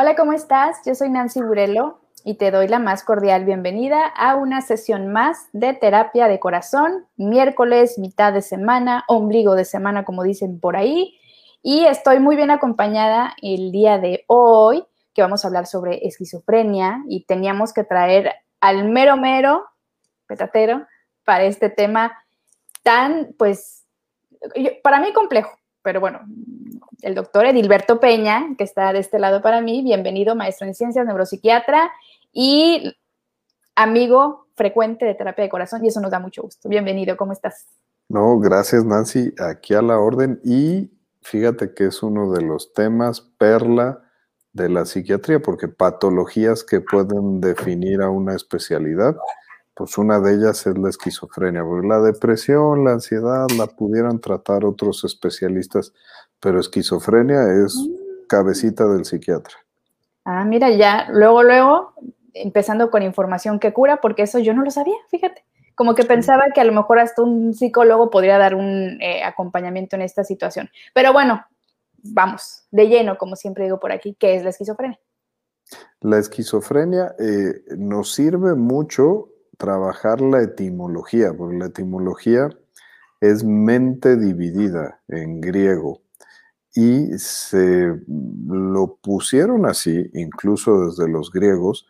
Hola, ¿cómo estás? Yo soy Nancy Burelo y te doy la más cordial bienvenida a una sesión más de terapia de corazón, miércoles, mitad de semana, ombligo de semana, como dicen por ahí. Y estoy muy bien acompañada el día de hoy, que vamos a hablar sobre esquizofrenia y teníamos que traer al mero mero, petatero, para este tema tan, pues, para mí complejo, pero bueno, el doctor Edilberto Peña, que está de este lado para mí, bienvenido, maestro en ciencias, neuropsiquiatra y amigo frecuente de terapia de corazón, y eso nos da mucho gusto. Bienvenido, ¿cómo estás? No, gracias Nancy, aquí a la orden y fíjate que es uno de los temas perla de la psiquiatría, porque patologías que pueden definir a una especialidad, pues una de ellas es la esquizofrenia, porque la depresión, la ansiedad la pudieran tratar otros especialistas, pero esquizofrenia es mm. cabecita del psiquiatra. Ah, mira, ya, luego, luego, empezando con información que cura, porque eso yo no lo sabía, fíjate. Como que pensaba que a lo mejor hasta un psicólogo podría dar un eh, acompañamiento en esta situación. Pero bueno, vamos, de lleno, como siempre digo por aquí, ¿qué es la esquizofrenia? La esquizofrenia eh, nos sirve mucho trabajar la etimología, porque la etimología es mente dividida en griego y se lo pusieron así, incluso desde los griegos,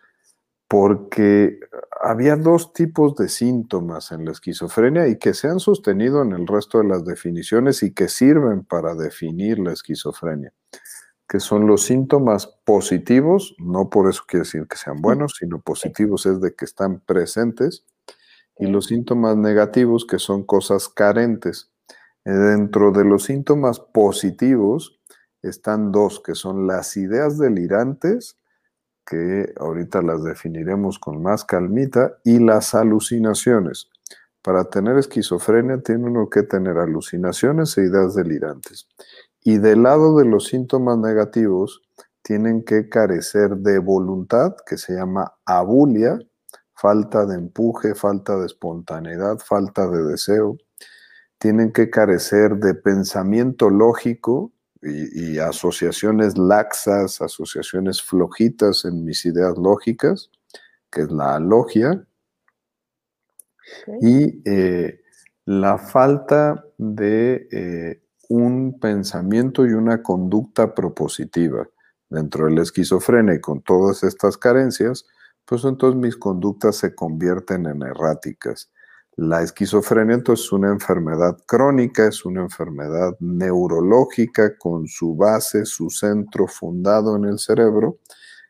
porque había dos tipos de síntomas en la esquizofrenia y que se han sostenido en el resto de las definiciones y que sirven para definir la esquizofrenia, que son los síntomas positivos, no por eso quiere decir que sean buenos, sino positivos es de que están presentes, y los síntomas negativos, que son cosas carentes. Dentro de los síntomas positivos están dos, que son las ideas delirantes, que ahorita las definiremos con más calmita, y las alucinaciones. Para tener esquizofrenia tiene uno que tener alucinaciones e ideas delirantes. Y del lado de los síntomas negativos, tienen que carecer de voluntad, que se llama abulia, falta de empuje, falta de espontaneidad, falta de deseo, tienen que carecer de pensamiento lógico y, asociaciones laxas, asociaciones flojitas en mis ideas lógicas, que es la logia, y eh, la falta de eh, un pensamiento y una conducta propositiva dentro de la esquizofrenia y con todas estas carencias, pues entonces mis conductas se convierten en erráticas. La esquizofrenia entonces es una enfermedad crónica, es una enfermedad neurológica con su base, su centro fundado en el cerebro,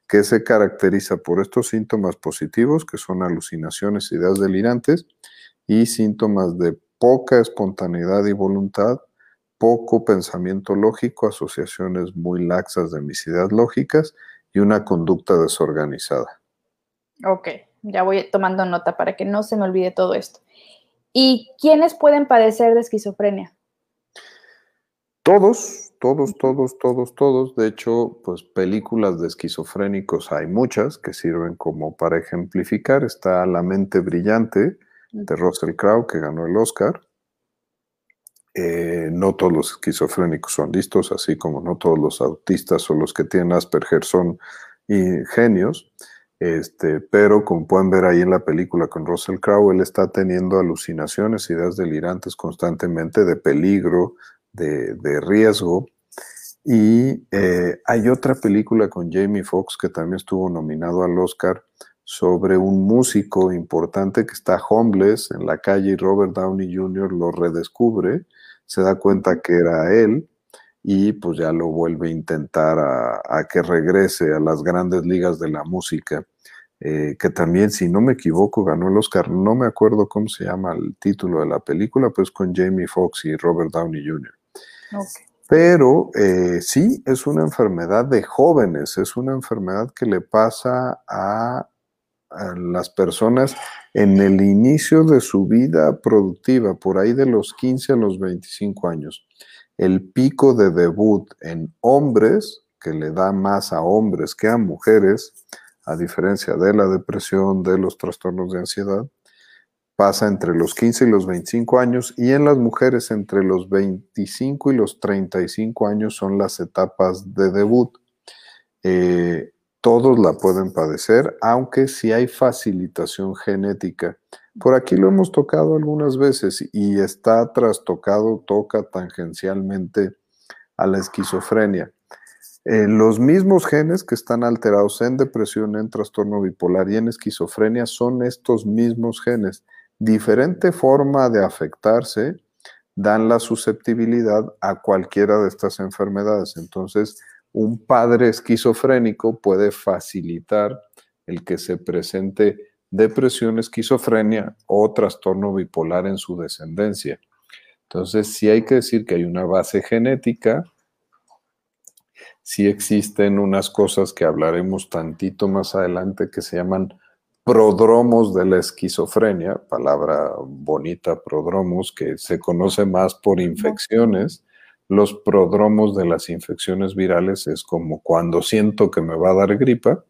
que se caracteriza por estos síntomas positivos, que son alucinaciones, ideas delirantes, y síntomas de poca espontaneidad y voluntad, poco pensamiento lógico, asociaciones muy laxas de mis ideas lógicas y una conducta desorganizada. Ok, ya voy tomando nota para que no se me olvide todo esto. ¿Y quiénes pueden padecer de esquizofrenia? Todos, todos, todos, todos, todos. De hecho, pues películas de esquizofrénicos hay muchas que sirven como para ejemplificar. Está La mente brillante de Russell Crowe, que ganó el Oscar. Eh, no todos los esquizofrénicos son listos, así como no todos los autistas o los que tienen Asperger son genios. Este, pero como pueden ver ahí en la película con Russell Crowe, él está teniendo alucinaciones, ideas delirantes constantemente de peligro, de, riesgo. Y eh, hay otra película con Jamie Foxx que también estuvo nominado al Oscar sobre un músico importante que está homeless en la calle y Robert Downey Jr. lo redescubre, se da cuenta que era él y pues ya lo vuelve a intentar a, que regrese a las grandes ligas de la música, eh, que también, si no me equivoco, ganó el Oscar, no me acuerdo cómo se llama el título de la película, pues con Jamie Foxx y Robert Downey Jr. Pero eh, sí, es una enfermedad de jóvenes, es una enfermedad que le pasa a, a las personas en el inicio de su vida productiva, por ahí de los 15 a los 25 años el pico de debut en hombres, que le da más a hombres que a mujeres, a diferencia de la depresión, de los trastornos de ansiedad, pasa entre los 15 y los 25 años y en las mujeres entre los 25 y los 35 años son las etapas de debut. Eh, todos la pueden padecer, aunque si hay facilitación genética. Por aquí lo hemos tocado algunas veces y está trastocado, toca tangencialmente a la esquizofrenia. Eh, los mismos genes que están alterados en depresión, en trastorno bipolar y en esquizofrenia son estos mismos genes. Diferente forma de afectarse dan la susceptibilidad a cualquiera de estas enfermedades. Entonces, un padre esquizofrénico puede facilitar el que se presente depresión, esquizofrenia o trastorno bipolar en su descendencia. Entonces, sí hay que decir que hay una base genética, sí existen unas cosas que hablaremos tantito más adelante que se llaman prodromos de la esquizofrenia, palabra bonita, prodromos, que se conoce más por infecciones. Los prodromos de las infecciones virales es como cuando siento que me va a dar gripa,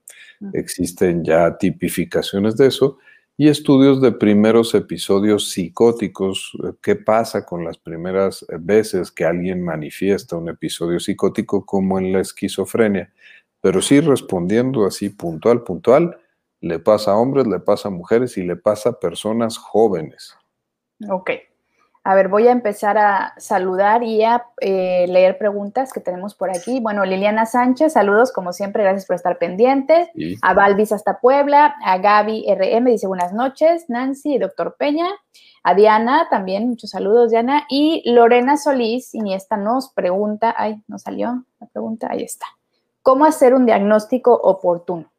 existen ya tipificaciones de eso y estudios de primeros episodios psicóticos, eh, qué pasa con las primeras veces que alguien manifiesta un episodio psicótico como en la esquizofrenia. Pero sí respondiendo así puntual, puntual, le pasa a hombres, le pasa a mujeres y le pasa a personas jóvenes. Ok. A ver, voy a empezar a saludar y a eh, leer preguntas que tenemos por aquí. Bueno, Liliana Sánchez, saludos como siempre, gracias por estar pendientes. A Balvis hasta Puebla, a Gaby RM dice buenas noches, Nancy y doctor Peña. A Diana también, muchos saludos, Diana. Y Lorena Solís, Iniesta nos pregunta, ay, no salió la pregunta, ahí está. ¿Cómo hacer un diagnóstico oportuno?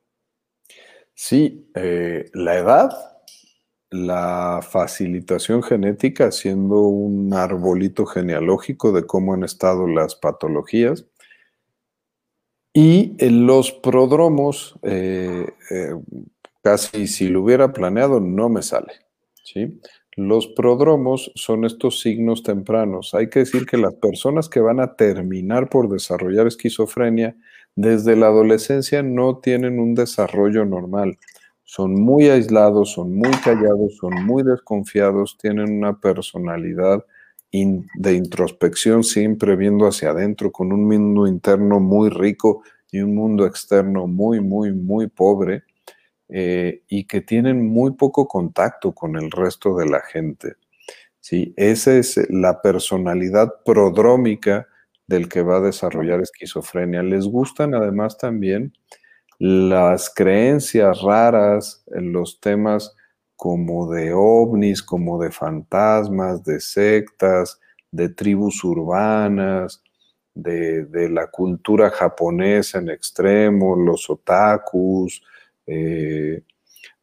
Sí, eh, la edad la facilitación genética, siendo un arbolito genealógico de cómo han estado las patologías. Y en los prodromos, eh, eh, casi si lo hubiera planeado, no me sale. ¿sí? Los prodromos son estos signos tempranos. Hay que decir que las personas que van a terminar por desarrollar esquizofrenia desde la adolescencia no tienen un desarrollo normal son muy aislados, son muy callados, son muy desconfiados, tienen una personalidad de introspección siempre viendo hacia adentro, con un mundo interno muy rico y un mundo externo muy, muy, muy pobre, eh, y que tienen muy poco contacto con el resto de la gente. ¿sí? Esa es la personalidad prodrómica del que va a desarrollar esquizofrenia. Les gustan además también las creencias raras los temas como de ovnis, como de fantasmas, de sectas, de tribus urbanas, de, la cultura japonesa en extremo, los otakus, eh,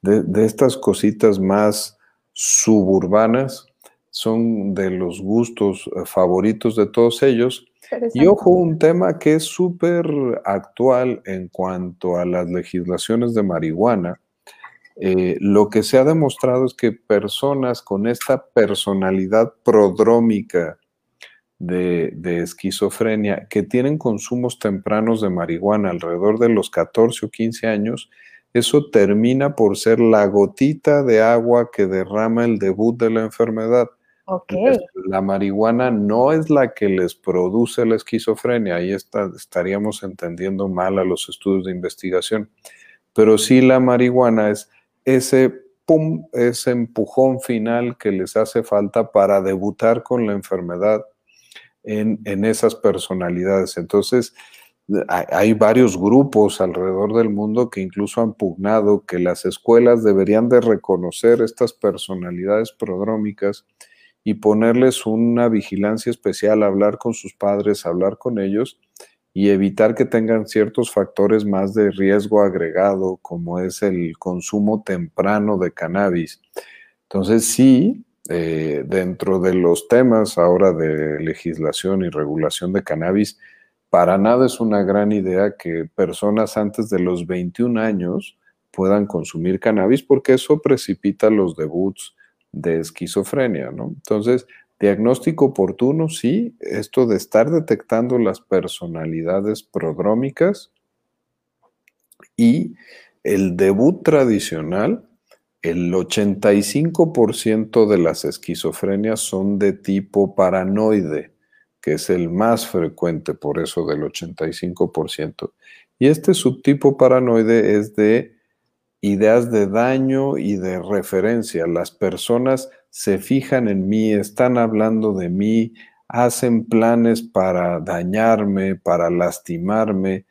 de, estas cositas más suburbanas, son de los gustos favoritos de todos ellos y ojo, un tema que es súper actual en cuanto a las legislaciones de marihuana. Eh, lo que se ha demostrado es que personas con esta personalidad prodrómica de, de, esquizofrenia que tienen consumos tempranos de marihuana alrededor de los 14 o 15 años, eso termina por ser la gotita de agua que derrama el debut de la enfermedad. La marihuana no es la que les produce la esquizofrenia, ahí estaríamos entendiendo mal a los estudios de investigación, pero sí la marihuana es ese pum, ese empujón final que les hace falta para debutar con la enfermedad en, en esas personalidades. Entonces, hay varios grupos alrededor del mundo que incluso han pugnado que las escuelas deberían de reconocer estas personalidades prodrómicas y ponerles una vigilancia especial, hablar con sus padres, hablar con ellos y evitar que tengan ciertos factores más de riesgo agregado, como es el consumo temprano de cannabis. Entonces, sí, eh, dentro de los temas ahora de legislación y regulación de cannabis, para nada es una gran idea que personas antes de los 21 años puedan consumir cannabis porque eso precipita los debuts de esquizofrenia, ¿no? Entonces, diagnóstico oportuno, sí, esto de estar detectando las personalidades prodrómicas y el debut tradicional, el 85% de las esquizofrenias son de tipo paranoide, que es el más frecuente, por eso del 85%. Y este subtipo paranoide es de ideas de daño y de referencia. Las personas se fijan en mí, están hablando de mí, hacen planes para dañarme, para lastimarme.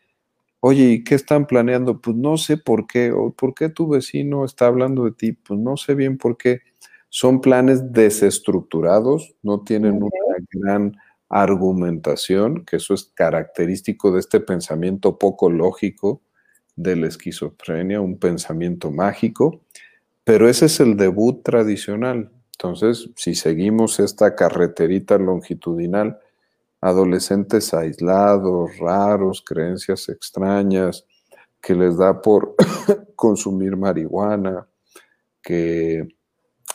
Oye, ¿y qué están planeando? Pues no sé por qué. ¿O por qué tu vecino está hablando de ti? Pues no sé bien por qué. Son planes desestructurados, no tienen una gran argumentación, que eso es característico de este pensamiento poco lógico de la esquizofrenia, un pensamiento mágico, pero ese es el debut tradicional. Entonces, si seguimos esta carreterita longitudinal, adolescentes aislados, raros, creencias extrañas, que les da por consumir marihuana, que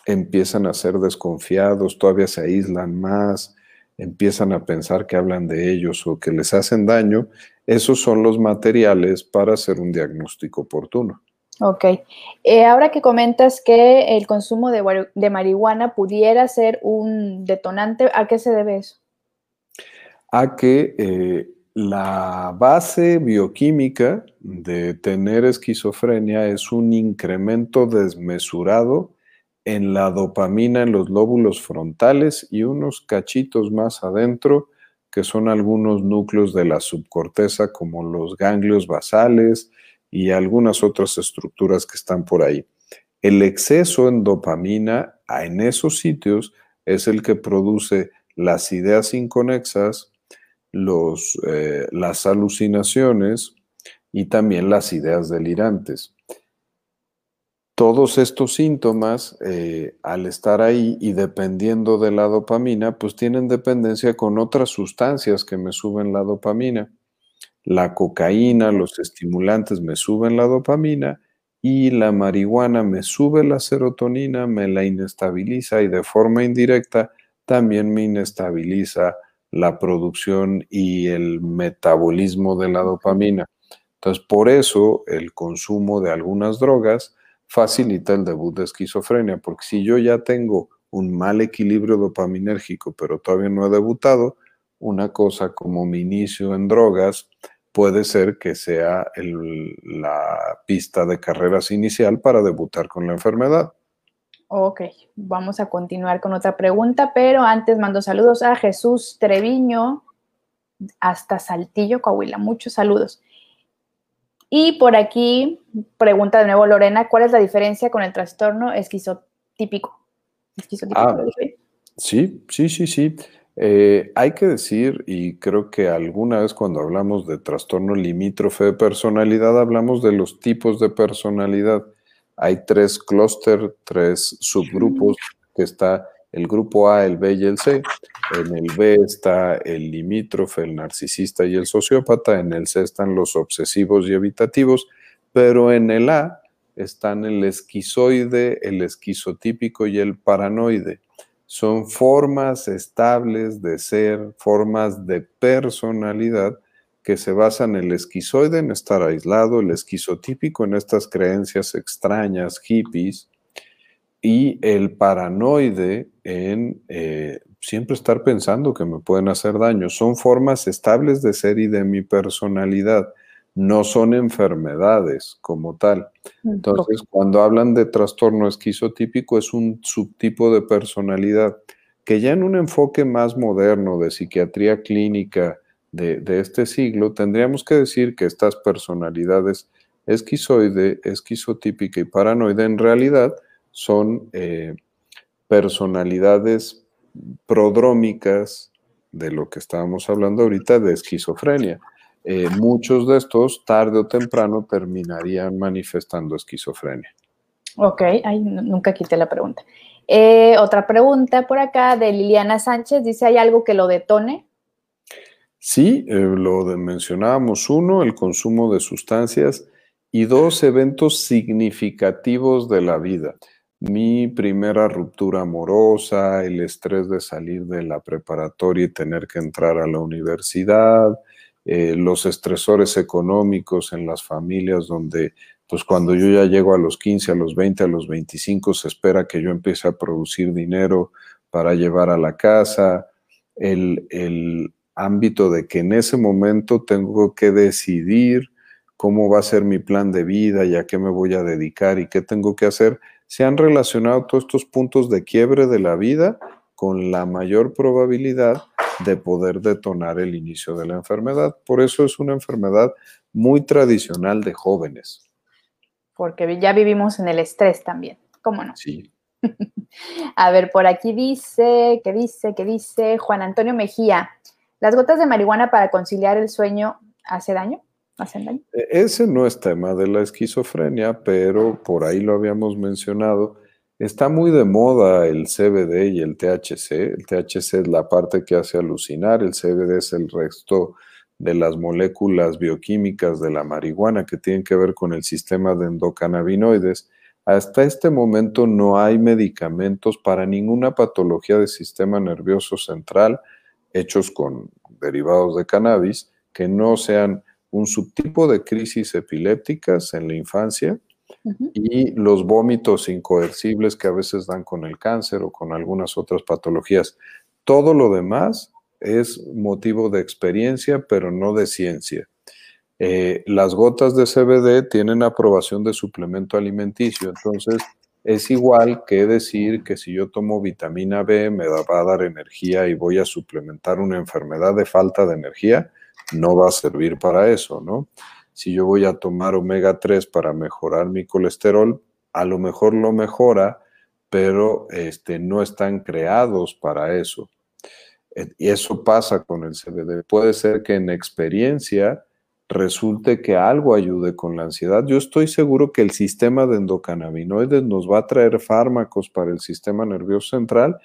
empiezan a ser desconfiados, todavía se aíslan más, empiezan a pensar que hablan de ellos o que les hacen daño, esos son los materiales para hacer un diagnóstico oportuno. Ok. Eh, ahora que comentas que el consumo de, marihuana pudiera ser un detonante, ¿a qué se debe eso? A que eh, la base bioquímica de tener esquizofrenia es un incremento desmesurado en la dopamina en los lóbulos frontales y unos cachitos más adentro, que son algunos núcleos de la subcorteza, como los ganglios basales y algunas otras estructuras que están por ahí. El exceso en dopamina en esos sitios es el que produce las ideas inconexas, eh, las alucinaciones y también las ideas delirantes todos estos síntomas, eh, al estar ahí y dependiendo de la dopamina, pues tienen dependencia con otras sustancias que me suben la dopamina. La cocaína, los estimulantes me suben la dopamina y la marihuana me sube la serotonina, me la inestabiliza y de forma indirecta también me inestabiliza la producción y el metabolismo de la dopamina. Entonces, por eso el consumo de algunas drogas facilita el debut de esquizofrenia, porque si yo ya tengo un mal equilibrio dopaminérgico, pero todavía no he debutado, una cosa como mi inicio en drogas puede ser que sea la pista de carreras inicial para debutar con la enfermedad. Ok, vamos a continuar con otra pregunta, pero antes mando saludos a Jesús Treviño hasta Saltillo, Coahuila. Muchos saludos. Y por aquí pregunta de nuevo Lorena, ¿cuál es la diferencia con el trastorno esquizotípico? ah, sí, sí, sí, sí. Eh, hay que decir, y creo que alguna vez cuando hablamos de trastorno limítrofe de personalidad, hablamos de los tipos de personalidad. Hay tres clúster, tres subgrupos que está el grupo A, el B y el C. En el B está el limítrofe, el narcisista y el sociópata. En el C están los obsesivos y evitativos. Pero en el A están el esquizoide, el esquizotípico y el paranoide. Son formas estables de ser, formas de personalidad que se basan en el esquizoide en estar aislado, el esquizotípico en estas creencias extrañas, hippies, y el paranoide en eh, siempre estar pensando que me pueden hacer daño. Son formas estables de ser y de mi personalidad, no son enfermedades como tal. Mm, Entonces, cuando hablan de trastorno esquizotípico, es un subtipo de personalidad que ya en un enfoque más moderno de psiquiatría clínica de, de este siglo, tendríamos que decir que estas personalidades esquizoide, esquizotípica y paranoide en realidad son eh, personalidades prodrómicas de lo que estábamos hablando ahorita de esquizofrenia. Eh, muchos de estos, tarde o temprano, terminarían manifestando esquizofrenia. Ok, nunca quité la pregunta. Eh, otra pregunta por acá de Liliana Sánchez, dice, ¿hay algo que lo detone? Sí, lo mencionábamos. Uno, el consumo de sustancias y dos, eventos significativos de la vida mi primera ruptura amorosa, el estrés de salir de la preparatoria y tener que entrar a la universidad, eh, los estresores económicos en las familias donde pues cuando yo ya llego a los 15, a los 20, a los 25 se espera que yo empiece a producir dinero para llevar a la casa, el, el ámbito de que en ese momento tengo que decidir cómo va a ser mi plan de vida y a qué me voy a dedicar y qué tengo que hacer, se han relacionado todos estos puntos de quiebre de la vida con la mayor probabilidad de poder detonar el inicio de la enfermedad. Por eso es una enfermedad muy tradicional de jóvenes. Porque ya vivimos en el estrés también, ¿cómo no? Sí. A ver, por aquí dice, ¿qué dice, ¿qué dice Juan Antonio Mejía. ¿Las gotas de marihuana para conciliar el sueño hace daño? E, ese no es tema de la esquizofrenia, pero por ahí lo habíamos mencionado. Está muy de moda el CBD y el THC. El THC es la parte que hace alucinar, el CBD es el resto de las moléculas bioquímicas de la marihuana que tienen que ver con el sistema de endocannabinoides. Hasta este momento no hay medicamentos para ninguna patología del sistema nervioso central hechos con derivados de cannabis que no sean un subtipo de crisis epilépticas en la infancia y los vómitos incoercibles que a veces dan con el cáncer o con algunas otras patologías. Todo lo demás es motivo de experiencia, pero no de ciencia. Eh, las gotas de CBD tienen aprobación de suplemento alimenticio, entonces es igual que decir que si yo tomo vitamina B me va a dar energía y voy a suplementar una enfermedad de falta de energía, no va a servir para eso, ¿no? si yo voy a tomar omega 3 para mejorar mi colesterol, a lo mejor lo mejora, pero este, no están creados para eso. Eh, y eso pasa con el CBD. Puede ser que en experiencia resulte que algo ayude con la ansiedad. Yo estoy seguro que el sistema de endocannabinoides nos va a traer fármacos para el sistema nervioso central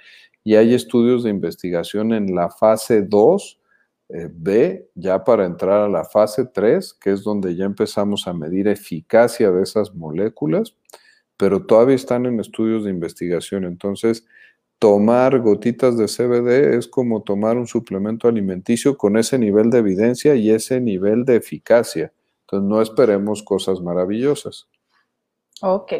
y hay estudios de investigación en la fase 2 eh, B, ya para entrar a la fase 3, que es donde ya empezamos a medir eficacia de esas moléculas, pero todavía están en estudios de investigación. Entonces, tomar gotitas de CBD es como tomar un suplemento alimenticio con ese nivel de evidencia y ese nivel de eficacia. Entonces, no esperemos cosas maravillosas. Ok.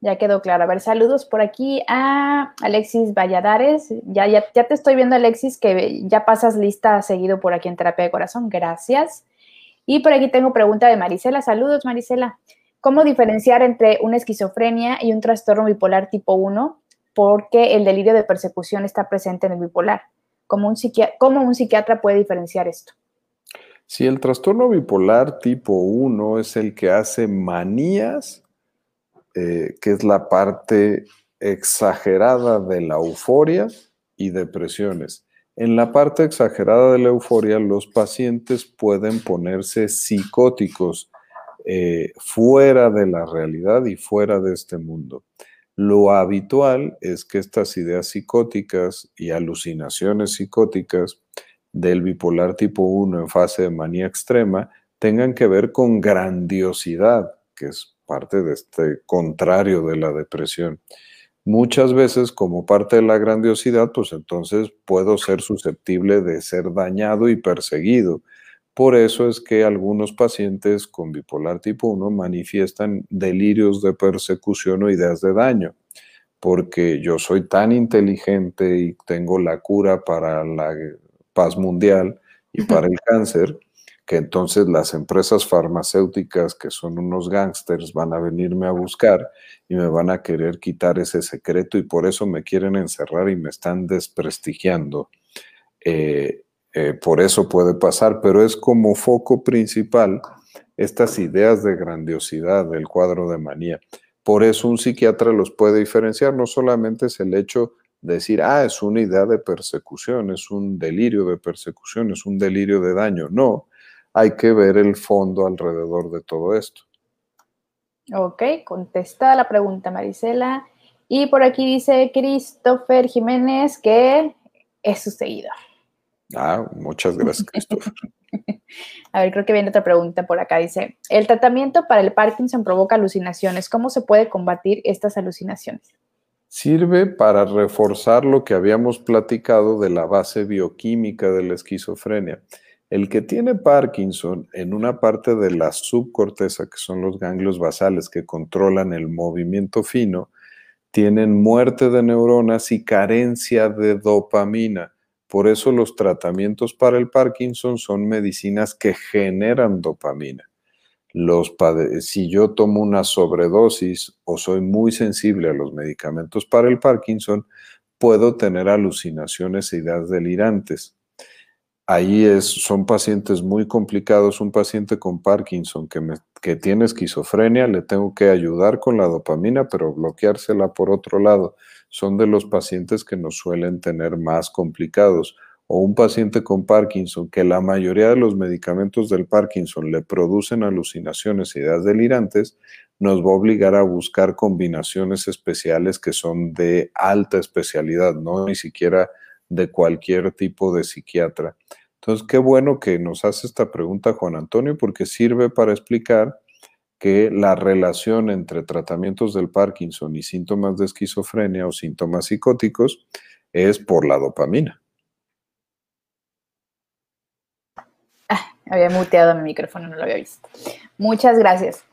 Ya quedó claro. A ver, saludos por aquí a Alexis Valladares. Ya, ya, ya te estoy viendo, Alexis, que ya pasas lista seguido por aquí en Terapia de Corazón. Gracias. Y por aquí tengo pregunta de Marisela. Saludos, Marisela. ¿Cómo diferenciar entre una esquizofrenia y un trastorno bipolar tipo 1? Porque el delirio de persecución está presente en el bipolar. ¿Cómo un, ¿Cómo un psiquiatra puede diferenciar esto? Si el trastorno bipolar tipo 1 es el que hace manías eh, que es la parte exagerada de la euforia y depresiones. En la parte exagerada de la euforia, los pacientes pueden ponerse psicóticos eh, fuera de la realidad y fuera de este mundo. Lo habitual es que estas ideas psicóticas y alucinaciones psicóticas del bipolar tipo 1 en fase de manía extrema tengan que ver con grandiosidad, que es parte de este contrario de la depresión. Muchas veces, como parte de la grandiosidad, pues entonces puedo ser susceptible de ser dañado y perseguido. Por eso es que algunos pacientes con bipolar tipo 1 manifiestan delirios de persecución o ideas de daño, porque yo soy tan inteligente y tengo la cura para la paz mundial y para el cáncer, que entonces las empresas farmacéuticas, que son unos gángsters, van a venirme a buscar y me van a querer quitar ese secreto y por eso me quieren encerrar y me están desprestigiando. Eh, eh, por eso puede pasar, pero es como foco principal estas ideas de grandiosidad del cuadro de manía. Por eso un psiquiatra los puede diferenciar, no solamente es el hecho de decir, ah, es una idea de persecución, es un delirio de persecución, es un delirio de daño. No, hay que ver el fondo alrededor de todo esto. Ok, contestada la pregunta, Marisela. Y por aquí dice Christopher Jiménez que es su seguidor. Ah, muchas gracias, Christopher. A ver, creo que viene otra pregunta por acá. Dice, el tratamiento para el Parkinson provoca alucinaciones. ¿Cómo se puede combatir estas alucinaciones? Sirve para reforzar lo que habíamos platicado de la base bioquímica de la esquizofrenia. El que tiene Parkinson en una parte de la subcorteza, que son los ganglios basales que controlan el movimiento fino, tienen muerte de neuronas y carencia de dopamina. Por eso los tratamientos para el Parkinson son medicinas que generan dopamina. Los si yo tomo una sobredosis o soy muy sensible a los medicamentos para el Parkinson, puedo tener alucinaciones e ideas delirantes. Ahí es, son pacientes muy complicados. Un paciente con Parkinson que, que tiene esquizofrenia, le tengo que ayudar con la dopamina, pero bloqueársela por otro lado. Son de los pacientes que nos suelen tener más complicados. O un paciente con Parkinson, que la mayoría de los medicamentos del Parkinson le producen alucinaciones ideas delirantes, nos va a obligar a buscar combinaciones especiales que son de alta especialidad, no ni siquiera de cualquier tipo de psiquiatra. Entonces, qué bueno que nos hace esta pregunta Juan Antonio, porque sirve para explicar que la relación entre tratamientos del Parkinson y síntomas de esquizofrenia o síntomas psicóticos es por la dopamina. Ah, había muteado mi micrófono, no lo había visto. Muchas gracias.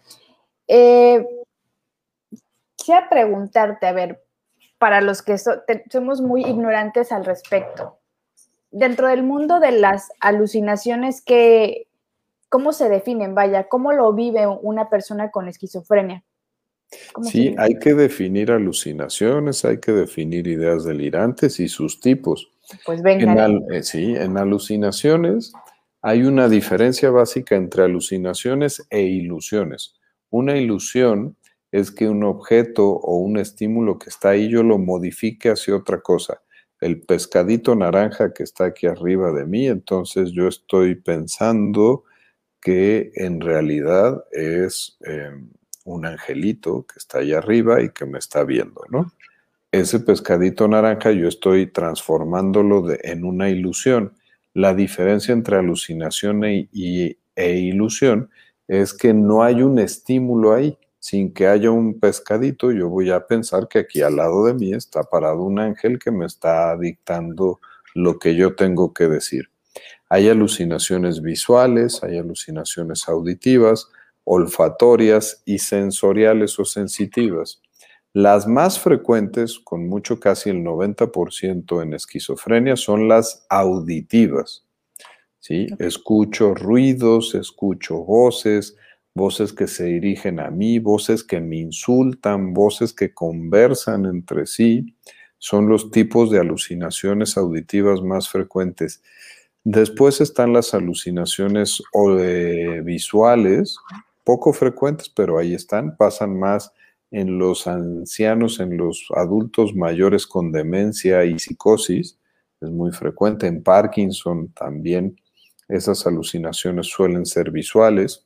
Eh, quisiera preguntarte, a ver, para los que somos muy ignorantes al respecto, dentro del mundo de las alucinaciones, que, ¿cómo se definen? Vaya, ¿cómo lo vive una persona con esquizofrenia? Sí, hay que definir alucinaciones, hay que definir ideas delirantes y sus tipos. Pues venga. Eh, sí, en alucinaciones hay una diferencia básica entre alucinaciones e ilusiones. Una ilusión es que un objeto o un estímulo que está ahí yo lo modifique hacia otra cosa. El pescadito naranja que está aquí arriba de mí, entonces yo estoy pensando que en realidad es em, un angelito que está ahí arriba y que me está viendo, ¿no? Ese pescadito naranja yo estoy transformándolo en una ilusión. La diferencia entre alucinación e, e ilusión es que no hay un estímulo ahí sin que haya un pescadito, yo voy a pensar que aquí al lado de mí está parado un ángel que me está dictando lo que yo tengo que decir. Hay alucinaciones visuales, hay alucinaciones auditivas, olfatorias y sensoriales o sensitivas. Las más frecuentes, con mucho casi el 90% en esquizofrenia, son las auditivas. ¿sí? Escucho ruidos, escucho voces, voces que se dirigen a mí, voces que me insultan, voces que conversan entre sí, son los tipos de alucinaciones auditivas más frecuentes. Después están las alucinaciones visuales, poco frecuentes, pero ahí están, pasan más en los ancianos, en los adultos mayores con demencia y psicosis, es muy frecuente. En Parkinson también esas alucinaciones suelen ser visuales.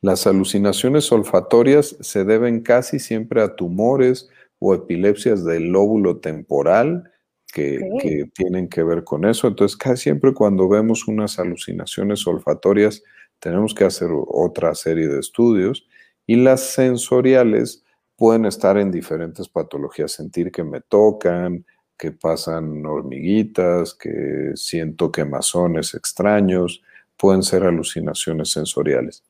Las alucinaciones olfatorias se deben casi siempre a tumores o epilepsias del lóbulo temporal que, tienen que ver con eso. Entonces, casi siempre cuando vemos unas alucinaciones olfatorias, tenemos que hacer otra serie de estudios. Y las sensoriales pueden estar en diferentes patologías, sentir que me tocan, que pasan hormiguitas, que siento quemazones extraños, pueden ser alucinaciones sensoriales.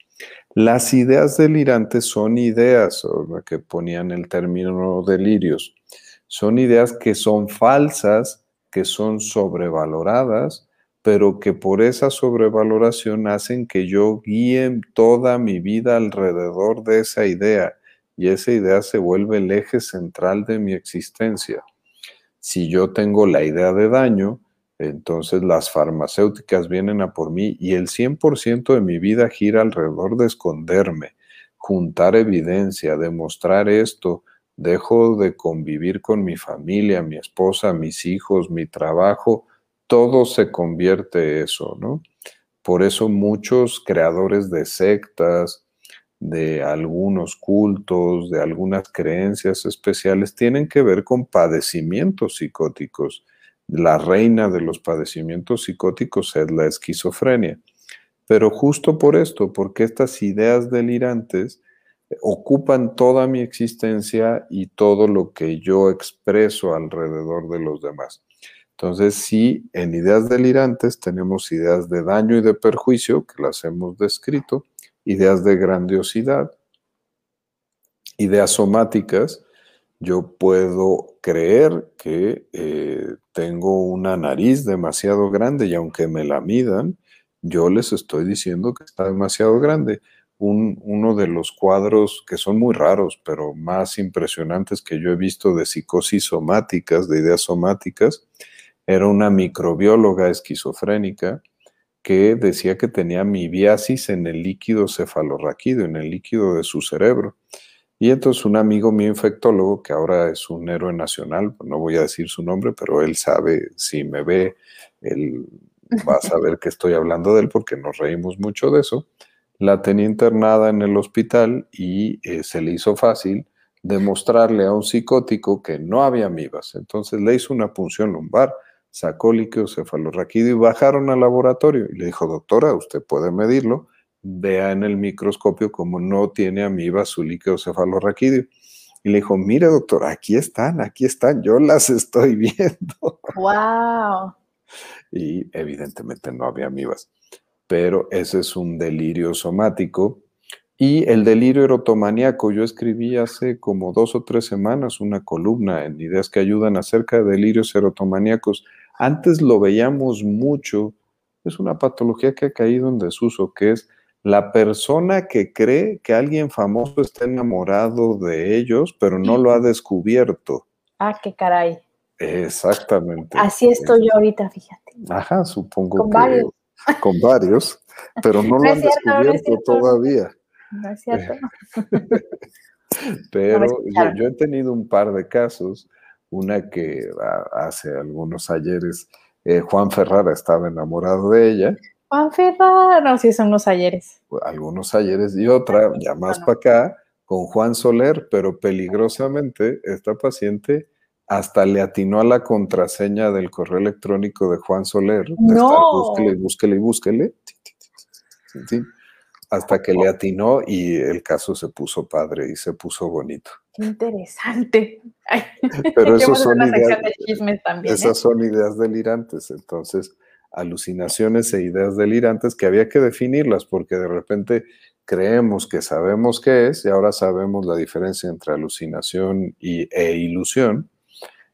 Las ideas delirantes son ideas, que ponían el término delirios, son ideas que son falsas, que son sobrevaloradas, pero que por esa sobrevaloración hacen que yo guíe toda mi vida alrededor de esa idea y esa idea se vuelve el eje central de mi existencia. Si yo tengo la idea de daño, entonces las farmacéuticas vienen a por mí y el 100% de mi vida gira alrededor de esconderme, juntar evidencia, demostrar esto, dejo de convivir con mi familia, mi esposa, mis hijos, mi trabajo, todo se convierte eso, ¿no? Por eso muchos creadores de sectas, de algunos cultos, de algunas creencias especiales, tienen que ver con padecimientos psicóticos la reina de los padecimientos psicóticos es la esquizofrenia. Pero justo por esto, porque estas ideas delirantes ocupan toda mi existencia y todo lo que yo expreso alrededor de los demás. Entonces, sí, en ideas delirantes tenemos ideas de daño y de perjuicio, que las hemos descrito, ideas de grandiosidad, ideas somáticas, yo puedo creer que eh, tengo una nariz demasiado grande y aunque me la midan, yo les estoy diciendo que está demasiado grande. uno de los cuadros que son muy raros, pero más impresionantes que yo he visto de psicosis somáticas, de ideas somáticas, era una microbióloga esquizofrénica que decía que tenía mibiasis en el líquido cefalorraquídeo, en el líquido de su cerebro. Y entonces un amigo mío infectólogo, que ahora es un héroe nacional, no voy a decir su nombre, pero él sabe, si me ve, él va a saber que estoy hablando de él porque nos reímos mucho de eso. La tenía internada en el hospital y eh, se le hizo fácil demostrarle a un psicótico que no había amibas. Entonces le hizo una punción lumbar, sacó líquido cefalorraquídeo y bajaron al laboratorio. Y le dijo, doctora, usted puede medirlo vea en el microscopio cómo no tiene amiba su líquido cefalorraquídeo. Y le dijo, mire doctor, aquí están, aquí están, yo las estoy viendo. ¡Wow! Y evidentemente no había amibas, pero ese es un delirio somático. Y el delirio erotomaníaco, yo escribí hace como dos o tres semanas una columna en Ideas que ayudan acerca de delirios erotomaníacos. Antes lo veíamos mucho, es una patología que ha caído en desuso, que es la persona que cree que alguien famoso está enamorado de ellos, pero no lo ha descubierto. Ah, qué caray. Exactamente. Así estoy yo ahorita, fíjate. Ajá, supongo con Varios. Con varios, pero no, lo han descubierto todavía. No es cierto. pero yo, he tenido un par de casos. Una que hace algunos ayeres eh, Juan Ferrara estaba enamorado de ella Juan Ferraro, sí, son los ayeres. Algunos ayeres y otra, ya más para acá, con Juan Soler, pero peligrosamente esta paciente hasta le atinó a la contraseña del correo electrónico de Juan Soler. No. búsquele, búsquele, búsquele. Hasta que le atinó y el caso se puso padre y se puso bonito. Qué interesante. Pero eso son ideas, también, esas ¿eh? son ideas delirantes. Entonces, alucinaciones e ideas delirantes que había que definirlas porque de repente creemos que sabemos qué es y ahora sabemos la diferencia entre alucinación y, e ilusión.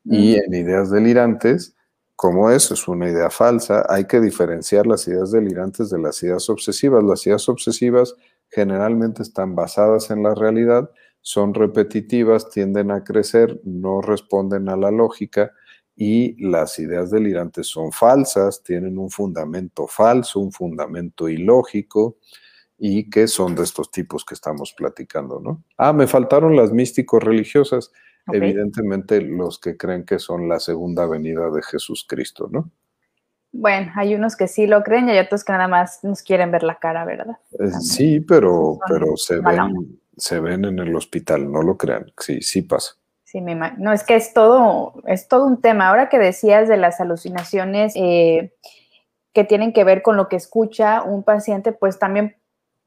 Y en ideas delirantes, como eso es una idea falsa, hay que diferenciar las ideas delirantes de las ideas obsesivas. Las ideas obsesivas generalmente están basadas en la realidad, son repetitivas, tienden a crecer, no responden a la lógica y las ideas delirantes son falsas, tienen un fundamento falso, un fundamento ilógico y que son de estos tipos que estamos platicando, ¿no? Ah, me faltaron las místicos religiosas, evidentemente los que creen que son la segunda venida de Jesús Cristo, ¿no? Bueno, hay unos que sí lo creen y hay otros que nada más nos quieren ver la cara, ¿verdad? Eh, sí, pero, pero se, ven, se ven en el hospital, no lo crean, sí, sí pasa. Sí, me no, es que es todo, es todo un tema. Ahora que decías de las alucinaciones eh, que tienen que ver con lo que escucha un paciente, pues también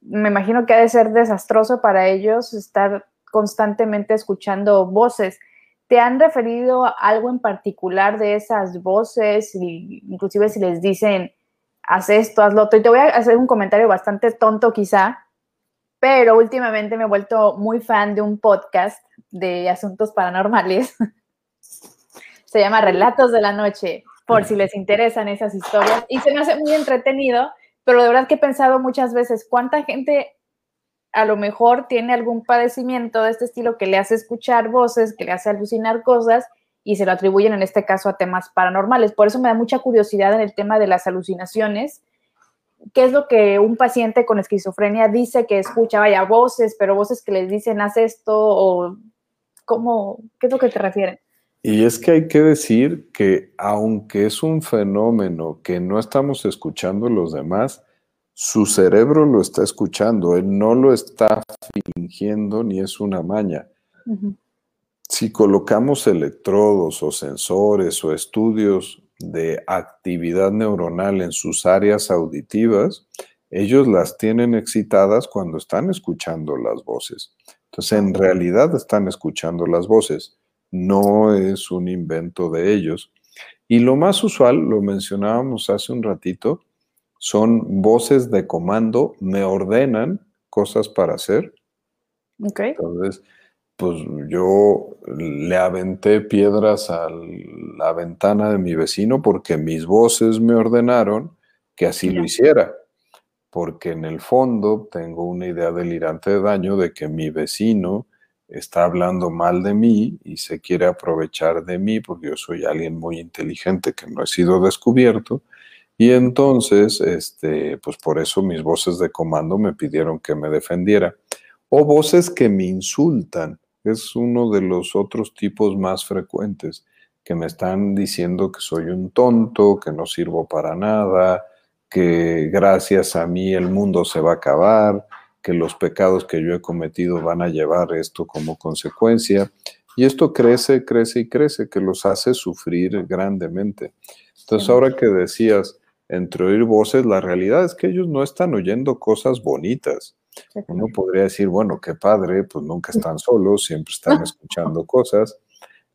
me imagino que ha de ser desastroso para ellos estar constantemente escuchando voces. ¿Te han referido algo en particular de esas voces? inclusive si les dicen, haz esto, haz lo otro. Y te voy a hacer un comentario bastante tonto quizá, pero últimamente me he vuelto muy fan de un podcast de asuntos paranormales. se llama Relatos de la Noche, por si les interesan esas historias. Y se me hace muy entretenido, pero de verdad que he pensado muchas veces cuánta gente a lo mejor tiene algún padecimiento de este estilo que le hace escuchar voces, que le hace alucinar cosas y se lo atribuyen en este caso a temas paranormales. Por eso me da mucha curiosidad en el tema de las alucinaciones qué es lo que un paciente con esquizofrenia dice que escucha, vaya, voces, pero voces que les dicen, haz esto, o cómo, qué es lo que te refieren. Y es que hay que decir que aunque es un fenómeno que no estamos escuchando los demás, su cerebro lo está escuchando, él no lo está fingiendo ni es una maña. Si colocamos electrodos o sensores o estudios de actividad neuronal en sus áreas auditivas, ellos las tienen excitadas cuando están escuchando las voces. Entonces, en realidad están escuchando las voces, no es un invento de ellos. Y lo más usual, lo mencionábamos hace un ratito, son voces de comando, me ordenan cosas para hacer. Okay. Entonces, pues yo le aventé piedras a la ventana de mi vecino porque mis voces me ordenaron que así lo hiciera. Porque en el fondo tengo una idea delirante de daño de que mi vecino está hablando mal de mí y se quiere aprovechar de mí porque yo soy alguien muy inteligente que no he sido descubierto. Y entonces, este, pues por eso mis voces de comando me pidieron que me defendiera. O voces que me insultan. Es uno de los otros tipos más frecuentes, que me están diciendo que soy un tonto, que no sirvo para nada, que gracias a mí el mundo se va a acabar, que los pecados que yo he cometido van a llevar esto como consecuencia. Y esto crece, crece y crece, que los hace sufrir grandemente. Entonces, ahora que decías, entre oír voces, la realidad es que ellos no están oyendo cosas bonitas. Uno podría decir, bueno, qué padre, pues nunca están solos, siempre están escuchando cosas.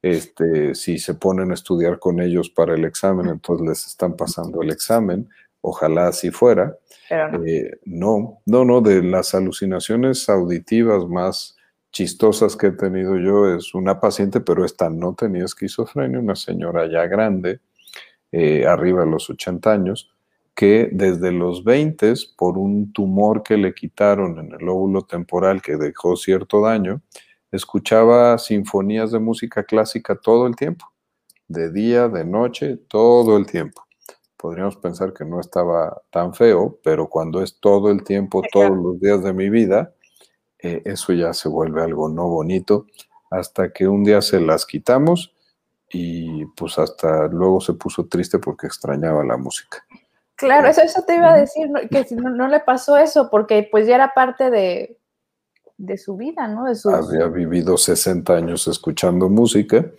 Este, si se ponen a estudiar con ellos para el examen, entonces les están pasando el examen. Ojalá así fuera. Eh, no, no, no, de las alucinaciones auditivas más chistosas que he tenido yo es una paciente, pero esta no tenía esquizofrenia, una señora ya grande, eh, arriba de los 80 años, que desde los 20, por un tumor que le quitaron en el lóbulo temporal que dejó cierto daño, escuchaba sinfonías de música clásica todo el tiempo, de día, de noche, todo el tiempo podríamos pensar que no estaba tan feo, pero cuando es todo el tiempo, todos los días de mi vida, eh, eso ya se vuelve algo no bonito, hasta que un día se las quitamos y pues hasta luego se puso triste porque extrañaba la música. Claro, eso, eso te iba a decir, que si no, le pasó eso, porque pues ya era parte de, su vida, ¿no? De Había vivido 60 años escuchando música,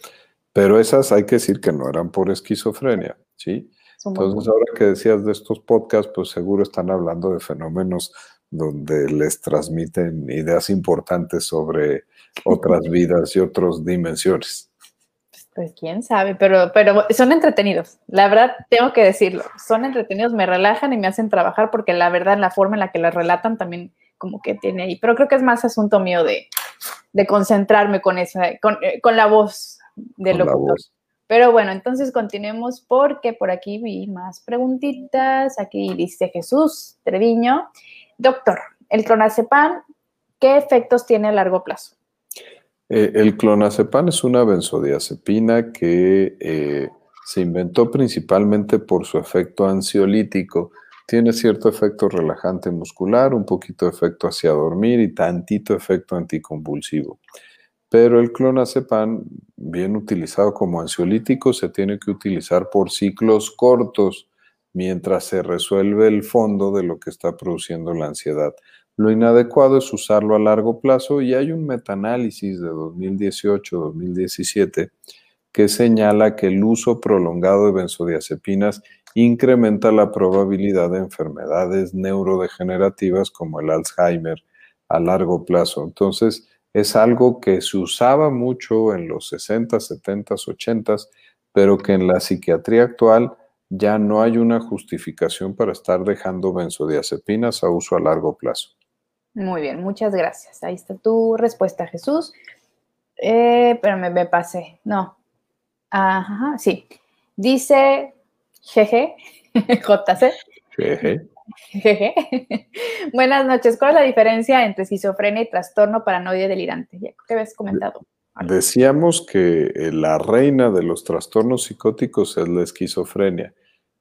pero esas hay que decir que no eran por esquizofrenia, ¿sí? Entonces, ahora que decías de estos podcasts, pues seguro están hablando de fenómenos donde les transmiten ideas importantes sobre otras vidas y otras dimensiones. Pues quién sabe, pero, pero son entretenidos. La verdad, tengo que decirlo. Son entretenidos, me relajan y me hacen trabajar porque la verdad, la forma en la que las relatan también como que tiene ahí. Pero creo que es más asunto mío de, concentrarme con esa, con, eh, la voz del locutor. Pero bueno, entonces continuemos porque por aquí vi más preguntitas. Aquí dice Jesús Treviño. Doctor, el clonazepam, ¿qué efectos tiene a largo plazo? Eh, el clonazepam es una benzodiazepina que eh, se inventó principalmente por su efecto ansiolítico. Tiene cierto efecto relajante muscular, un poquito de efecto hacia dormir y tantito efecto anticonvulsivo. Pero el clonazepam, bien utilizado como ansiolítico, se tiene que utilizar por ciclos cortos mientras se resuelve el fondo de lo que está produciendo la ansiedad. Lo inadecuado es usarlo a largo plazo y hay un metaanálisis de 2018-2017 que señala que el uso prolongado de benzodiazepinas incrementa la probabilidad de enfermedades neurodegenerativas como el Alzheimer a largo plazo. Entonces, es algo que se usaba mucho en los 60, 70, 80, pero que en la psiquiatría actual ya no hay una justificación para estar dejando benzodiazepinas a uso a largo plazo. Muy bien, muchas gracias. Ahí está tu respuesta, Jesús. Eh, pero me, pasé. No. Ajá, sí. Dice GG, JC. GG. Buenas noches. ¿Cuál es la diferencia entre esquizofrenia y trastorno paranoide delirante? ¿Qué habías comentado? Decíamos que eh, la reina de los trastornos psicóticos es la esquizofrenia.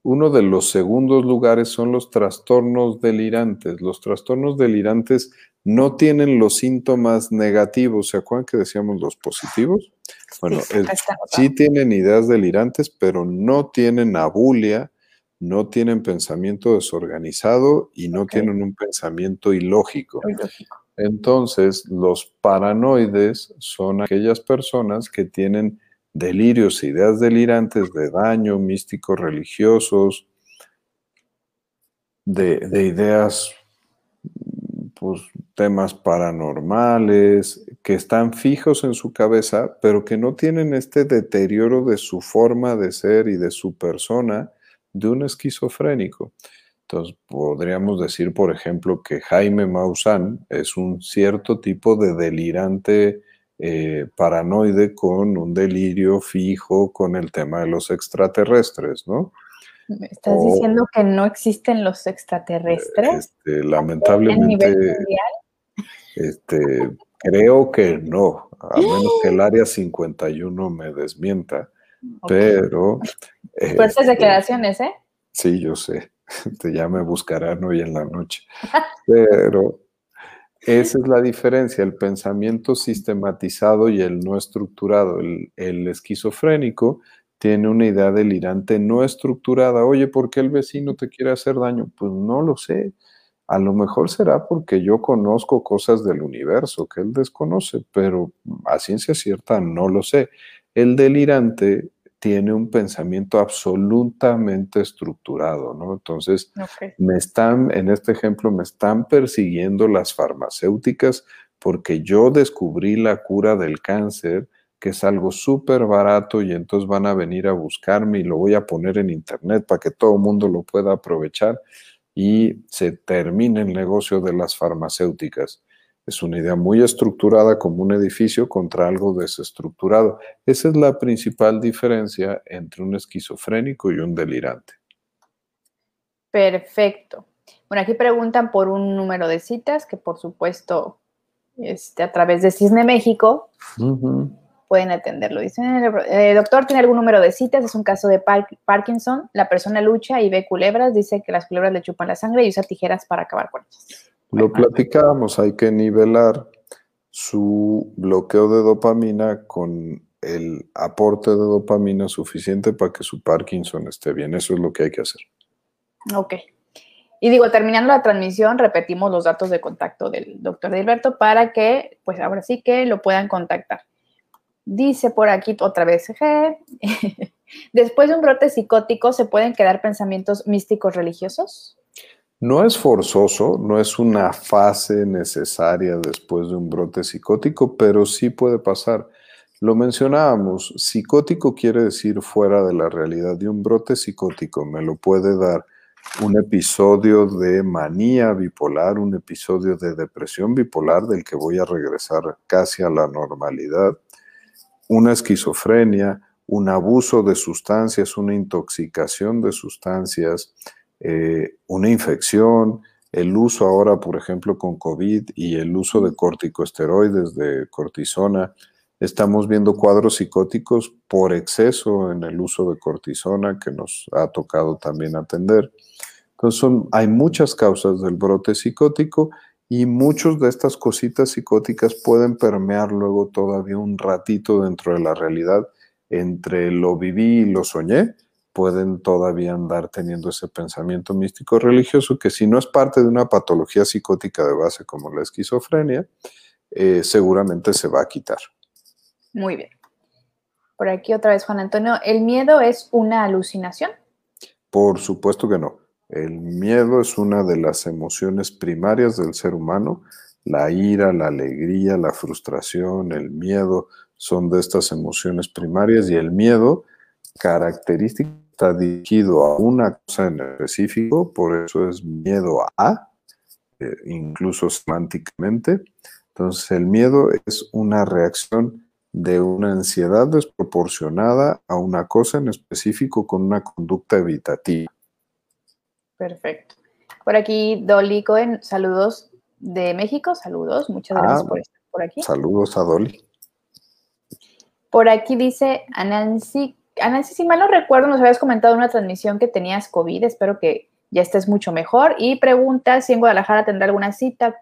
Uno de los segundos lugares son los trastornos delirantes. Los trastornos delirantes no tienen los síntomas negativos. ¿Se acuerdan que decíamos los positivos? Bueno, sí tienen ideas delirantes, pero no tienen abulia, no tienen pensamiento desorganizado y no tienen un pensamiento ilógico. Entonces, los paranoides son aquellas personas que tienen delirios, ideas delirantes de daño, místicos religiosos, de, de ideas, pues temas paranormales, que están fijos en su cabeza, pero que no tienen este deterioro de su forma de ser y de su persona, de un esquizofrénico. Entonces, podríamos decir, por ejemplo, que Jaime Maussan es un cierto tipo de delirante eh, paranoide con un delirio fijo con el tema de los extraterrestres, ¿no? ¿Me estás diciendo que no existen los extraterrestres? Este, lamentablemente, este, creo que no, a menos que el área 51 me desmienta, pero... Fuertes este, declaraciones, ¿eh? Sí, yo sé, ya me buscarán hoy en la noche, pero esa es la diferencia, el pensamiento sistematizado y el no estructurado. El, esquizofrénico tiene una idea delirante no estructurada. Oye, ¿por qué el vecino te quiere hacer daño? Pues no lo sé. A lo mejor será porque yo conozco cosas del universo que él desconoce, pero a ciencia cierta no lo sé. El delirante tiene un pensamiento absolutamente estructurado, ¿no? Entonces, me están, en este ejemplo, me están persiguiendo las farmacéuticas porque yo descubrí la cura del cáncer, que es algo súper barato y entonces van a venir a buscarme y lo voy a poner en internet para que todo el mundo lo pueda aprovechar y se termine el negocio de las farmacéuticas. Es una idea muy estructurada como un edificio contra algo desestructurado. Esa es la principal diferencia entre un esquizofrénico y un delirante. Perfecto. Bueno, aquí preguntan por un número de citas que por supuesto este, a través de Cisne México pueden atenderlo. Dicen, eh, doctor, ¿tiene algún número de citas? Es un caso de Parkinson. La persona lucha y ve culebras. Dice que las culebras le chupan la sangre y usa tijeras para acabar con ellas. Lo platicábamos, hay que nivelar su bloqueo de dopamina con el aporte de dopamina suficiente para que su Parkinson esté bien. Eso es lo que hay que hacer. Ok. Y digo, terminando la transmisión, repetimos los datos de contacto del doctor Dilberto para que, pues ahora sí que lo puedan contactar. Dice por aquí otra vez, después de un brote psicótico, ¿se pueden quedar pensamientos místicos religiosos? No es forzoso, no es una fase necesaria después de un brote psicótico, pero sí puede pasar. Lo mencionábamos, psicótico quiere decir fuera de la realidad y un brote psicótico me lo puede dar un episodio de manía bipolar, un episodio de depresión bipolar del que voy a regresar casi a la normalidad, una esquizofrenia, un abuso de sustancias, una intoxicación de sustancias, eh, una infección, el uso ahora, por ejemplo, con COVID y el uso de corticosteroides, de cortisona. Estamos viendo cuadros psicóticos por exceso en el uso de cortisona que nos ha tocado también atender. Entonces, hay muchas causas del brote psicótico y muchas de estas cositas psicóticas pueden permear luego todavía un ratito dentro de la realidad entre lo viví y lo soñé pueden todavía andar teniendo ese pensamiento místico religioso que si no es parte de una patología psicótica de base como la esquizofrenia, eh, seguramente se va a quitar. Muy bien. Por aquí otra vez, Juan Antonio, ¿el miedo es una alucinación? Por supuesto que no. El miedo es una de las emociones primarias del ser humano. La ira, la alegría, la frustración, el miedo son de estas emociones primarias y el miedo característica está dirigido a una cosa en específico, por eso es miedo a, eh, incluso semánticamente. Entonces el miedo es una reacción de una ansiedad desproporcionada a una cosa en específico con una conducta evitativa. Perfecto. Por aquí, Dolly Cohen, saludos de México, saludos, muchas gracias ah, por estar por aquí. Saludos a Dolly. Por aquí dice Anansi Nancy, si mal no recuerdo, nos habías comentado en una transmisión que tenías COVID, espero que ya estés mucho mejor. Y pregunta si en Guadalajara tendrá alguna cita.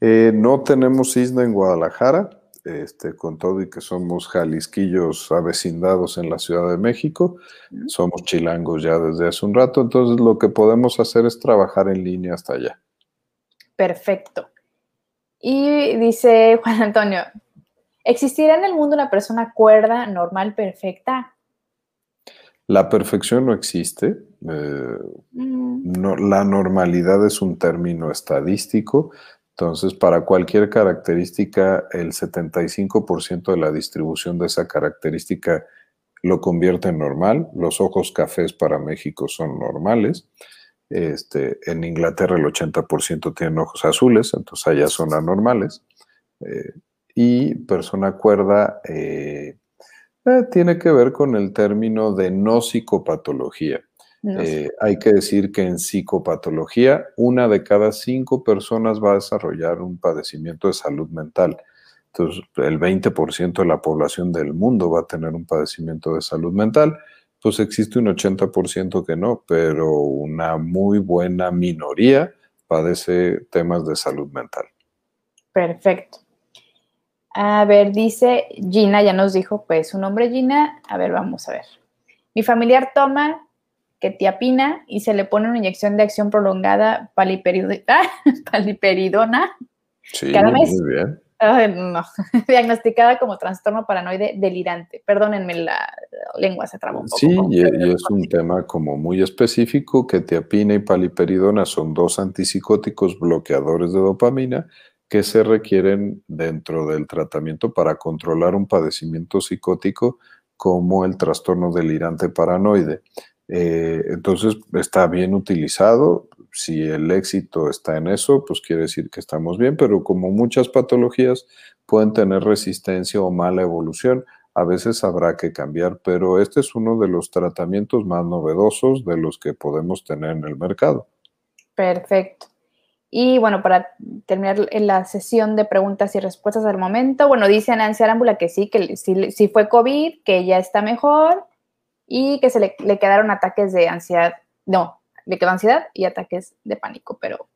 Eh, no tenemos isla en Guadalajara, este, con todo y que somos jalisquillos avecindados en la Ciudad de México, somos chilangos ya desde hace un rato, entonces lo que podemos hacer es trabajar en línea hasta allá. Perfecto. Y dice Juan Antonio, ¿Existirá en el mundo una persona cuerda, normal, perfecta? La perfección no existe. Eh, mm. la normalidad es un término estadístico. Entonces, para cualquier característica, el 75% de la distribución de esa característica lo convierte en normal. Los ojos cafés para México son normales. Este, en Inglaterra el 80% tienen ojos azules, entonces allá son anormales. Eh, y persona cuerda eh, eh, tiene que ver con el término de no psicopatología. Eh, hay que decir que en psicopatología, una de cada cinco personas va a desarrollar un padecimiento de salud mental. Entonces, el 20% de la población del mundo va a tener un padecimiento de salud mental. Pues existe un 80% que no, pero una muy buena minoría padece temas de salud mental. Perfecto. A ver, dice Gina, ya nos dijo pues su nombre Gina. A ver, vamos a ver. Mi familiar toma ketiapina y se le pone una inyección de acción prolongada paliperidona sí, Muy bien. no, diagnosticada como trastorno paranoide delirante. Perdónenme, la lengua se trabó un poco. Sí, y, es un tema como muy específico. Ketiapina y paliperidona son dos antipsicóticos bloqueadores de dopamina que se requieren dentro del tratamiento para controlar un padecimiento psicótico como el trastorno delirante paranoide. Eh, entonces está bien utilizado. Si el éxito está en eso, pues quiere decir que estamos bien, pero como muchas patologías pueden tener resistencia o mala evolución, a veces habrá que cambiar, pero este es uno de los tratamientos más novedosos de los que podemos tener en el mercado. Perfecto. Y bueno, para terminar la sesión de preguntas y respuestas al momento, bueno, dice Nancy Arámbula que sí, que sí, fue COVID, que ya está mejor y que se le, le, quedaron ataques de ansiedad, no, le quedó ansiedad y ataques de pánico, pero...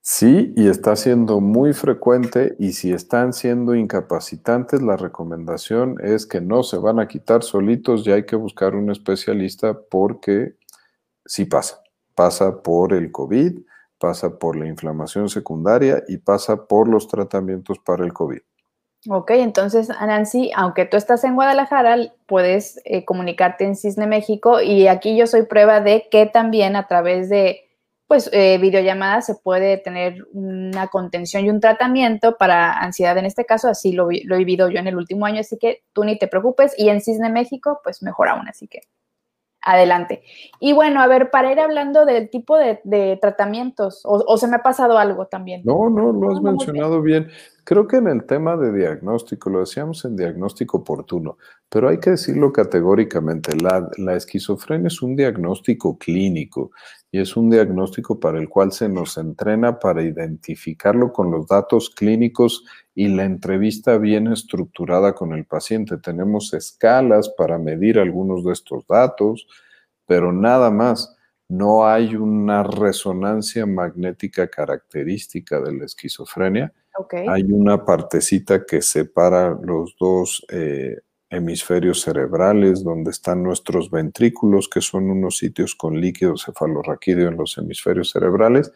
Sí, y está siendo muy frecuente y si están siendo incapacitantes, la recomendación es que no se van a quitar solitos, ya hay que buscar un especialista porque sí pasa, pasa por el COVID pasa por la inflamación secundaria y pasa por los tratamientos para el COVID. Ok, entonces, Nancy, aunque tú estás en Guadalajara, puedes eh, comunicarte en Cisne México y aquí yo soy prueba de que también a través de pues eh, videollamadas se puede tener una contención y un tratamiento para ansiedad en este caso, así lo, lo he vivido yo en el último año, así que tú ni te preocupes y en Cisne México, pues mejor aún, así que adelante. Y bueno, a ver, para ir hablando del tipo de, tratamientos, o, se me ha pasado algo también. No, no, lo has mencionado bien. Creo que en el tema de diagnóstico, lo decíamos en diagnóstico oportuno, pero hay que decirlo categóricamente, la, la esquizofrenia es un diagnóstico clínico y es un diagnóstico para el cual se nos entrena para identificarlo con los datos clínicos y la entrevista bien estructurada con el paciente. Tenemos escalas para medir algunos de estos datos, pero nada más. No hay una resonancia magnética característica de la esquizofrenia hay una partecita que separa los dos eh, hemisferios cerebrales, donde están nuestros ventrículos, que son unos sitios con líquido cefalorraquídeo en los hemisferios cerebrales,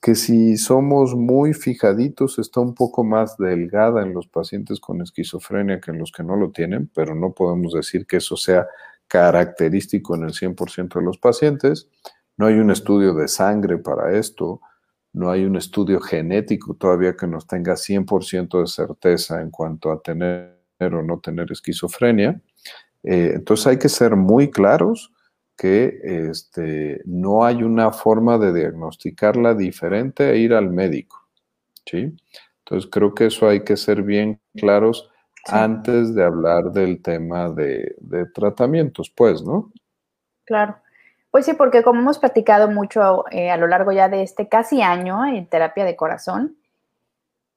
que si somos muy fijaditos está un poco más delgada en los pacientes con esquizofrenia que en los que no lo tienen, pero no podemos decir que eso sea característico en el 100% de los pacientes. No hay un estudio de sangre para esto no hay un estudio genético todavía que nos tenga 100% de certeza en cuanto a tener o no tener esquizofrenia. Eh, entonces hay que ser muy claros que este, no hay una forma de diagnosticarla diferente e ir al médico. ¿sí? Entonces creo que eso hay que ser bien claros antes de hablar del tema de, de tratamientos, pues, ¿no? Claro. Pues sí, porque como hemos platicado mucho eh, a lo largo ya de este casi año en terapia de corazón,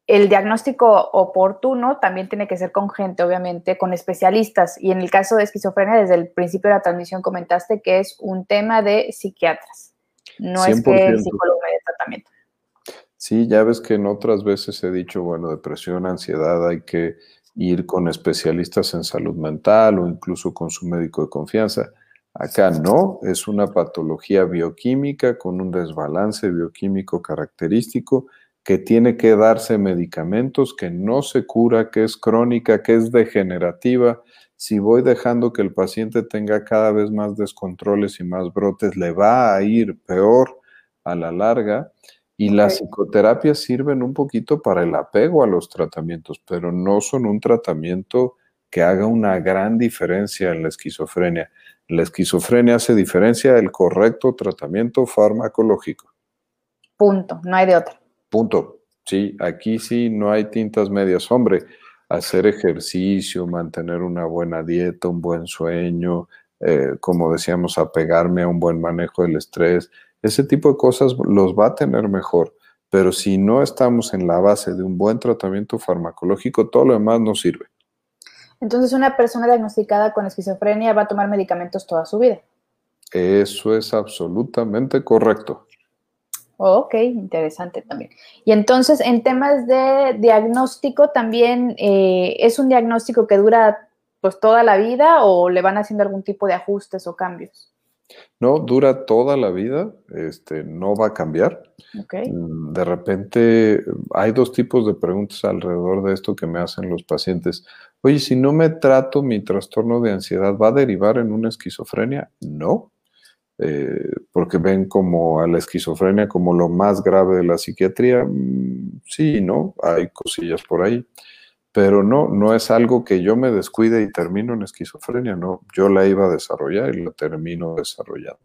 el diagnóstico oportuno también tiene que ser con gente, obviamente, con especialistas. Y en el caso de esquizofrenia, desde el principio de la transmisión comentaste que es un tema de psiquiatras, no es que el psicólogo de tratamiento. Sí, ya ves que en otras veces he dicho, bueno, depresión, ansiedad, hay que ir con especialistas en salud mental o incluso con su médico de confianza. Acá no, es una patología bioquímica con un desbalance bioquímico característico que tiene que darse medicamentos, que no se cura, que es crónica, que es degenerativa. Si voy dejando que el paciente tenga cada vez más descontroles y más brotes, le va a ir peor a la larga. Y las psicoterapias sirven un poquito para el apego a los tratamientos, pero no son un tratamiento que haga una gran diferencia en la esquizofrenia. La esquizofrenia hace diferencia el correcto tratamiento farmacológico. Punto, no hay de otra. Punto. Sí, aquí sí no hay tintas medias. Hombre, hacer ejercicio, mantener una buena dieta, un buen sueño, eh, como decíamos, apegarme a un buen manejo del estrés, ese tipo de cosas los va a tener mejor. Pero si no estamos en la base de un buen tratamiento farmacológico, todo lo demás no sirve. Entonces, una persona diagnosticada con esquizofrenia va a tomar medicamentos toda su vida. Eso es absolutamente correcto. Ok, interesante también. Y entonces, en temas de diagnóstico, también eh, es un diagnóstico que dura pues toda la vida o le van haciendo algún tipo de ajustes o cambios. No, dura toda la vida, este, no va a cambiar. Okay. De repente hay dos tipos de preguntas alrededor de esto que me hacen los pacientes. Oye, si no me trato mi trastorno de ansiedad, ¿va a derivar en una esquizofrenia? No, eh, porque ven como a la esquizofrenia como lo más grave de la psiquiatría. Mm, sí, ¿no? Hay cosillas por ahí. Pero no, no es algo que yo me descuide y termino en esquizofrenia, no. Yo la iba a desarrollar y la termino desarrollando.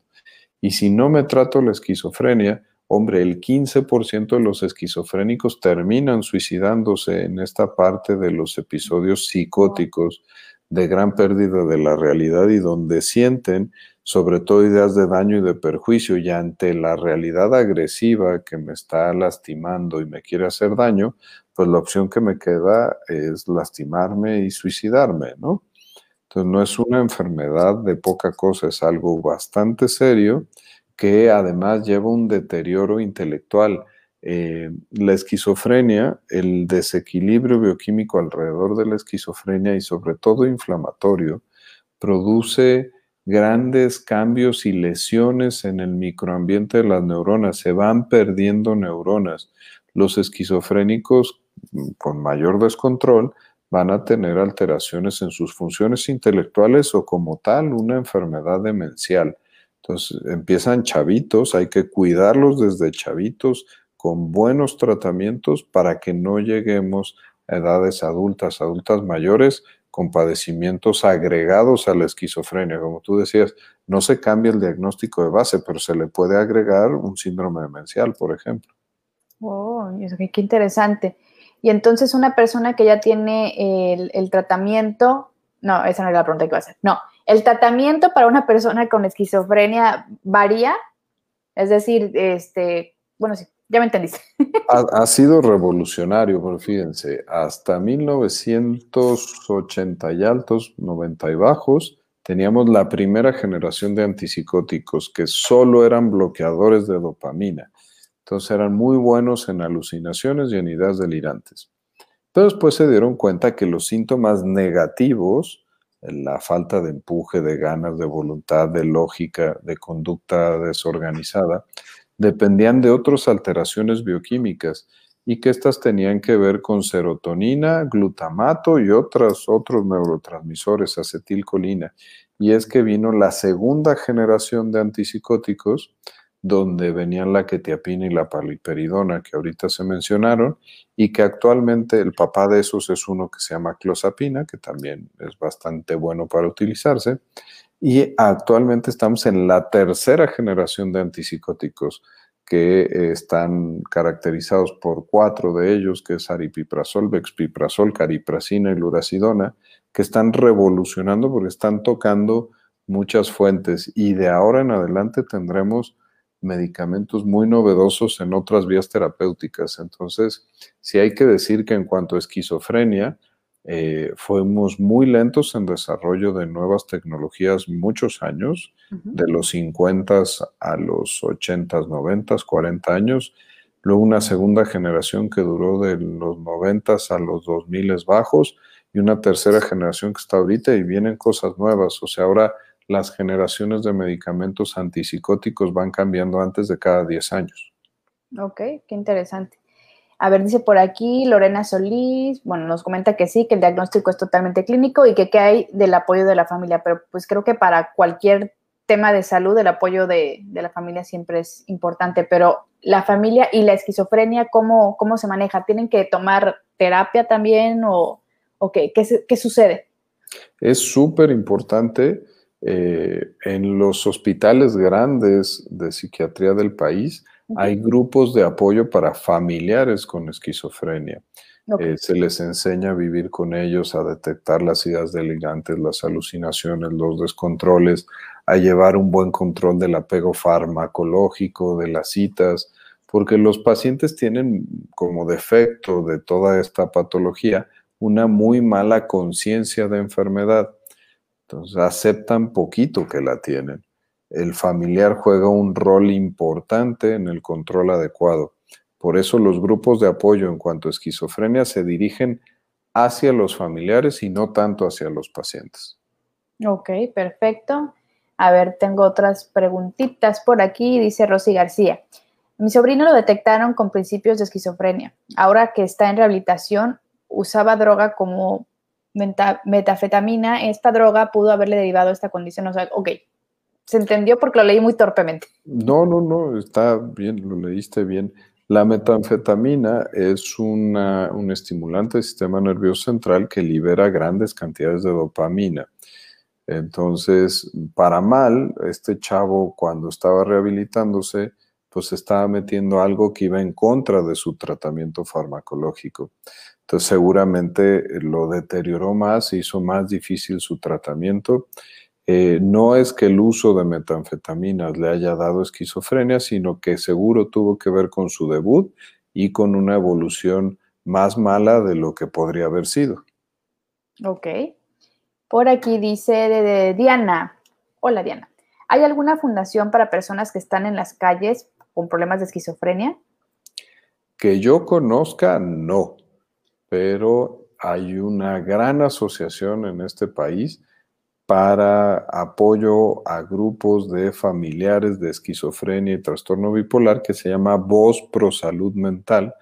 Y si no me trato la esquizofrenia, hombre, el 15% de los esquizofrénicos terminan suicidándose en esta parte de los episodios psicóticos de gran pérdida de la realidad y donde sienten sobre todo ideas de daño y de perjuicio, y ante la realidad agresiva que me está lastimando y me quiere hacer daño, pues la opción que me queda es lastimarme y suicidarme, ¿no? Entonces no es una enfermedad de poca cosa, es algo bastante serio que además lleva un deterioro intelectual. Eh, la esquizofrenia, el desequilibrio bioquímico alrededor de la esquizofrenia y sobre todo inflamatorio, produce grandes cambios y lesiones en el microambiente de las neuronas, se van perdiendo neuronas. Los esquizofrénicos mm, con mayor descontrol van a tener alteraciones en sus funciones intelectuales o como tal una enfermedad demencial. Entonces empiezan chavitos, hay que cuidarlos desde chavitos con buenos tratamientos para que no lleguemos a edades adultas, adultas mayores, con padecimientos agregados a la esquizofrenia. Como tú decías, no se cambia el diagnóstico de base, pero se le puede agregar un síndrome demencial, por ejemplo. Oh, qué interesante. Y entonces una persona que ya tiene el, tratamiento, no, esa no es la pregunta que iba a hacer. No, el tratamiento para una persona con esquizofrenia varía. Es decir, este, bueno, sí, ya me entendiste. Ha, sido revolucionario, pero fíjense, hasta 1980 y altos, 90 y bajos, teníamos la primera generación de antipsicóticos que solo eran bloqueadores de dopamina. Entonces eran muy buenos en alucinaciones y en ideas delirantes. Pero después se dieron cuenta que los síntomas negativos, la falta de empuje, de ganas, de voluntad, de lógica, de conducta desorganizada, dependían de otras alteraciones bioquímicas y que estas tenían que ver con serotonina, glutamato y otros, otros neurotransmisores, acetilcolina. Y es que vino la segunda generación de antipsicóticos, donde venían la quetiapina y la paliperidona, que ahorita se mencionaron, y que actualmente el papá de esos es uno que se llama clozapina, que también es bastante bueno para utilizarse, y actualmente estamos en la tercera generación de antipsicóticos que están caracterizados por cuatro de ellos, que es aripiprazol, bexpiprazol, cariprazina y luracidona, que están revolucionando porque están tocando muchas fuentes y de ahora en adelante tendremos medicamentos muy novedosos en otras vías terapéuticas. Entonces, sí hay que decir que en cuanto a esquizofrenia, eh, fuimos muy lentos en desarrollo de nuevas tecnologías muchos años, de los 50 a los 80, 90, 40 años. Luego una segunda generación que duró de los 90 a los 2000 bajos y una tercera generación que está ahorita y vienen cosas nuevas. O sea, ahora las generaciones de medicamentos antipsicóticos van cambiando antes de cada 10 años. Ok, qué interesante. A ver, dice por aquí Lorena Solís, bueno, nos comenta que sí, que el diagnóstico es totalmente clínico y que qué hay del apoyo de la familia, pero pues creo que para cualquier tema de salud el apoyo de, la familia siempre es importante, pero la familia y la esquizofrenia, ¿cómo, cómo se maneja? ¿Tienen que tomar terapia también o, qué, qué, sucede? Es súper importante. Eh, en los hospitales grandes de psiquiatría del país, Hay grupos de apoyo para familiares con esquizofrenia. Eh, se les enseña a vivir con ellos, a detectar las ideas delirantes, las alucinaciones, los descontroles, a llevar un buen control del apego farmacológico, de las citas, porque los pacientes tienen como defecto de toda esta patología una muy mala conciencia de enfermedad. Entonces aceptan poquito que la tienen. El familiar juega un rol importante en el control adecuado. Por eso los grupos de apoyo en cuanto a esquizofrenia se dirigen hacia los familiares y no tanto hacia los pacientes. Ok, perfecto. A ver, tengo otras preguntitas por aquí, dice Rosy García. Mi sobrino lo detectaron con principios de esquizofrenia. Ahora que está en rehabilitación, usaba droga como metafetamina. Esta droga pudo haberle derivado esta condición. O sea, ok, se entendió porque lo leí muy torpemente. No, no, no, está bien, lo leíste bien. La metanfetamina es un estimulante del sistema nervioso central que libera grandes cantidades de dopamina. Entonces, para mal, este chavo cuando estaba rehabilitándose, pues estaba metiendo algo que iba en contra de su tratamiento farmacológico. Entonces, seguramente lo deterioró más, hizo más difícil su tratamiento eh, no es que el uso de metanfetaminas le haya dado esquizofrenia, sino que seguro tuvo que ver con su debut y con una evolución más mala de lo que podría haber sido. Ok. Por aquí dice de, Diana. Hola Diana. ¿Hay alguna fundación para personas que están en las calles con problemas de esquizofrenia? Que yo conozca, no. Pero hay una gran asociación en este país para apoyo a grupos de familiares de esquizofrenia y trastorno bipolar que se llama Voz Pro Salud Mental,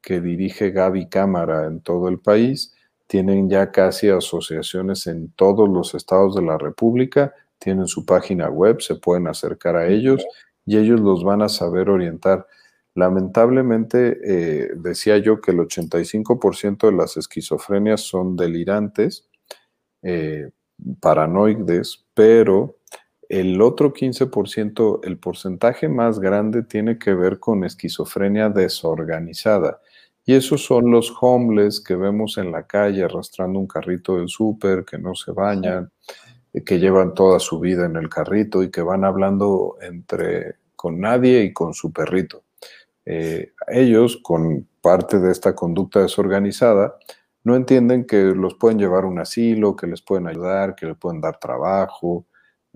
que dirige Gaby Cámara en todo el país. Tienen ya casi asociaciones en todos los estados de la República, tienen su página web, se pueden acercar a ellos y ellos los van a saber orientar. Lamentablemente, eh, decía yo que el 85% de las esquizofrenias son delirantes. Eh, paranoides, pero el otro 15%, el porcentaje más grande tiene que ver con esquizofrenia desorganizada. Y esos son los homeless que vemos en la calle arrastrando un carrito del súper, que no se bañan, que llevan toda su vida en el carrito y que van hablando entre con nadie y con su perrito. Eh, ellos, con parte de esta conducta desorganizada, no entienden que los pueden llevar a un asilo, que les pueden ayudar, que les pueden dar trabajo,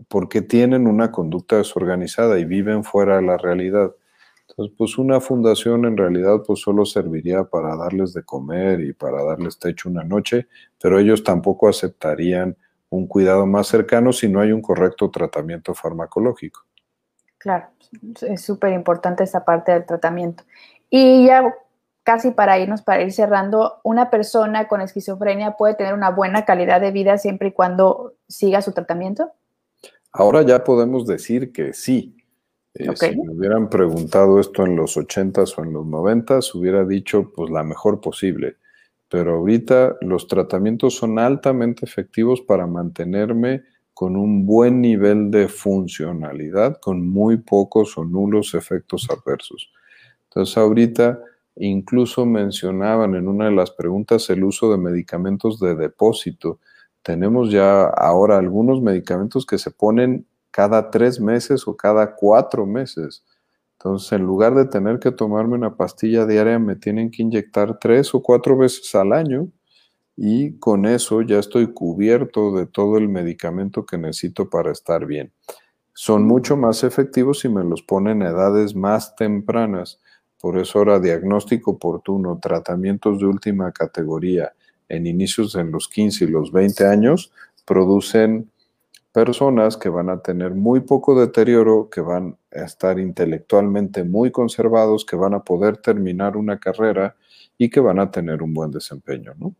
porque tienen una conducta desorganizada y viven fuera de la realidad. Entonces, pues una fundación en realidad pues solo serviría para darles de comer y para darles techo una noche, pero ellos tampoco aceptarían un cuidado más cercano si no hay un correcto tratamiento farmacológico. Claro, es súper importante esa parte del tratamiento. Y ya casi para irnos, para ir cerrando, una persona con esquizofrenia puede tener una buena calidad de vida siempre y cuando siga su tratamiento? Ahora ya podemos decir que sí. Eh, si me hubieran preguntado esto en los 80s o en los 90s, hubiera dicho pues la mejor posible. Pero ahorita los tratamientos son altamente efectivos para mantenerme con un buen nivel de funcionalidad, con muy pocos o nulos efectos adversos. Entonces ahorita Incluso mencionaban en una de las preguntas el uso de medicamentos de depósito. Tenemos ya ahora algunos medicamentos que se ponen cada tres meses o cada cuatro meses. Entonces, en lugar de tener que tomarme una pastilla diaria, me tienen que inyectar tres o cuatro veces al año y con eso ya estoy cubierto de todo el medicamento que necesito para estar bien. Son mucho más efectivos si me los ponen a edades más tempranas. Por eso ahora diagnóstico oportuno, tratamientos de última categoría en inicios en los 15 y los 20 años producen personas que van a tener muy poco deterioro, que van a estar intelectualmente muy conservados, que van a poder terminar una carrera y que van a tener un buen desempeño, ¿no?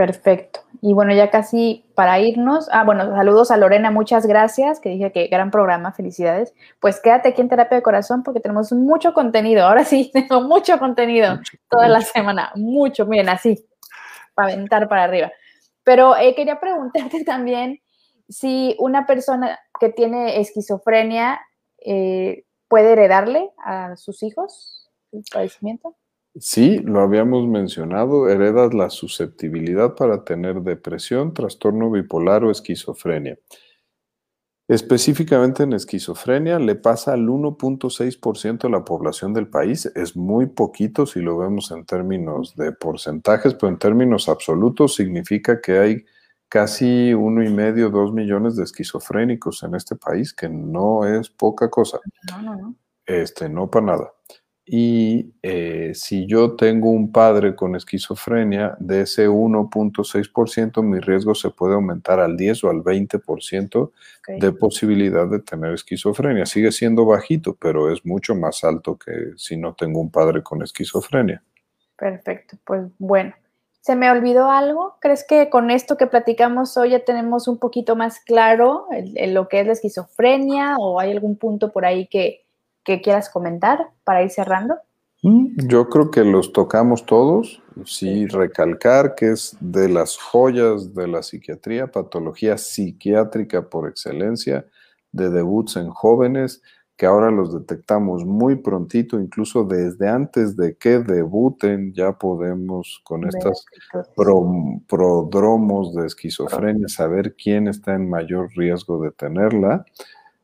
Perfecto. Y bueno, ya casi para irnos. Ah, bueno, saludos a Lorena, muchas gracias, que dije que gran programa, felicidades. Pues quédate aquí en Terapia de Corazón porque tenemos mucho contenido. Ahora sí, tengo mucho contenido toda la semana, mucho, miren, así, para aventar para arriba. Pero eh, quería preguntarte también si una persona que tiene esquizofrenia, eh, puede heredarle a sus hijos el padecimiento? Sí, lo habíamos mencionado, heredas la susceptibilidad para tener depresión, trastorno bipolar o esquizofrenia. Específicamente en esquizofrenia le pasa al 1.6% de la población del país. Es muy poquito si lo vemos en términos de porcentajes, pero en términos absolutos significa que hay casi uno y medio, dos millones de esquizofrénicos en este país, que no es poca cosa. No, no, no. Este, no para nada. Y eh, si yo tengo un padre con esquizofrenia, de ese 1.6%, mi riesgo se puede aumentar al 10 o al 20% de posibilidad de tener esquizofrenia. Sigue siendo bajito, pero es mucho más alto que si no tengo un padre con esquizofrenia. Perfecto, pues bueno. ¿Se me olvidó algo? ¿Crees que con esto que platicamos hoy ya tenemos un poquito más claro lo que es la esquizofrenia o hay algún punto por ahí que, que quieras comentar para ir cerrando? Mm, yo creo que los tocamos todos, sí, recalcar que es de las joyas de la psiquiatría, patología psiquiátrica por excelencia, de debuts en jóvenes, que ahora los detectamos muy prontito, incluso desde antes de que debuten, ya podemos con estos prodromos de esquizofrenia saber quién está en mayor riesgo de tenerla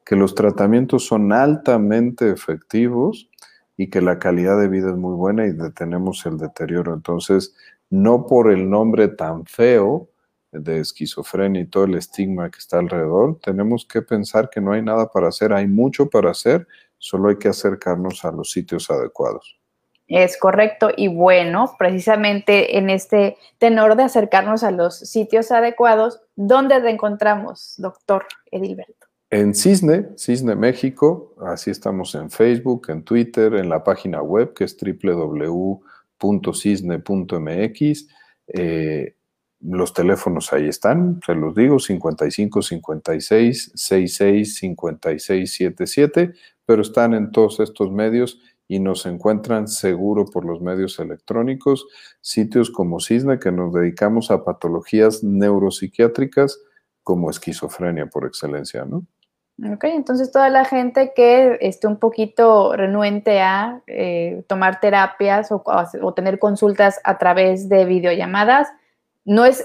que los tratamientos son altamente efectivos y que la calidad de vida es muy buena y detenemos el deterioro. Entonces, no por el nombre tan feo de esquizofrenia y todo el estigma que está alrededor, tenemos que pensar que no hay nada para hacer, hay mucho para hacer, solo hay que acercarnos a los sitios adecuados. Es correcto y bueno, precisamente en este tenor de acercarnos a los sitios adecuados, ¿dónde te encontramos, doctor Edilberto? En Cisne, Cisne México, así estamos en Facebook, en Twitter, en la página web que es www.cisne.mx. Eh, los teléfonos ahí están, se los digo, 55 56 66 56 77, pero están en todos estos medios y nos encuentran seguro por los medios electrónicos, sitios como Cisne que nos dedicamos a patologías neuropsiquiátricas como esquizofrenia por excelencia, ¿no? Ok, entonces toda la gente que esté un poquito renuente a eh, tomar terapias o, o, tener consultas a través de videollamadas, no es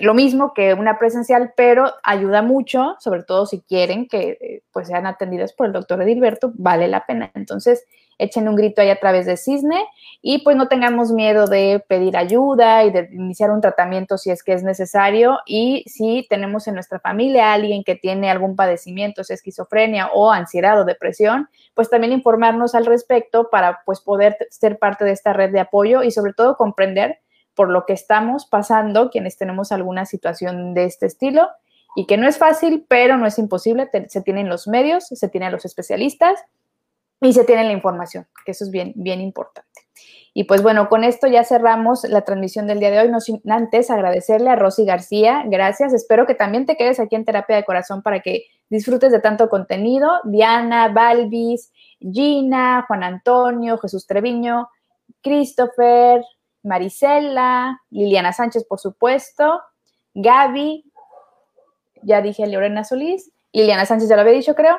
lo mismo que una presencial, pero ayuda mucho, sobre todo si quieren que eh, pues sean atendidas por el doctor Edilberto, vale la pena. Entonces, echen un grito ahí a través de Cisne y pues no tengamos miedo de pedir ayuda y de iniciar un tratamiento si es que es necesario. Y si tenemos en nuestra familia alguien que tiene algún padecimiento, sea esquizofrenia o ansiedad o depresión, pues también informarnos al respecto para pues poder ser parte de esta red de apoyo y sobre todo comprender por lo que estamos pasando quienes tenemos alguna situación de este estilo. Y que no es fácil, pero no es imposible, se tienen los medios, se tienen los especialistas y se tiene la información, que eso es bien, bien importante. Y pues bueno, con esto ya cerramos la transmisión del día de hoy. No sin antes agradecerle a Rosy García. Gracias. Espero que también te quedes aquí en Terapia de Corazón para que disfrutes de tanto contenido. Diana, Balvis, Gina, Juan Antonio, Jesús Treviño, Christopher, Marisela, Liliana Sánchez, por supuesto, Gaby, ya dije Lorena Solís, Liliana Sánchez ya lo había dicho, creo,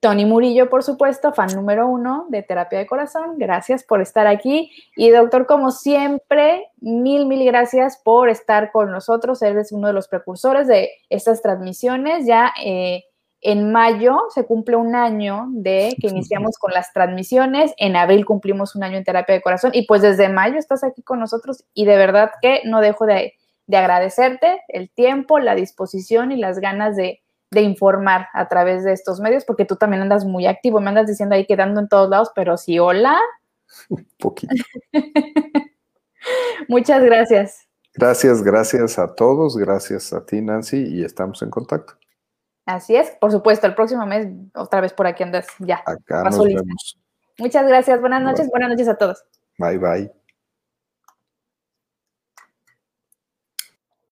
Tony Murillo, por supuesto, fan número uno de Terapia de Corazón. Gracias por estar aquí. Y doctor, como siempre, mil, mil gracias por estar con nosotros. Eres uno de los precursores de estas transmisiones. Ya eh, en mayo se cumple un año de que iniciamos con las transmisiones. En abril cumplimos un año en Terapia de Corazón. Y pues desde mayo estás aquí con nosotros. Y de verdad que no dejo de, de agradecerte el tiempo, la disposición y las ganas de de informar a través de estos medios, porque tú también andas muy activo, me andas diciendo ahí quedando en todos lados, pero sí, hola. Un poquito. Muchas gracias. Gracias, gracias a todos, gracias a ti, Nancy, y estamos en contacto. Así es, por supuesto, el próximo mes otra vez por aquí andas ya. Acá nos vemos. Muchas gracias, buenas noches, buenas noches a todos. Bye, bye.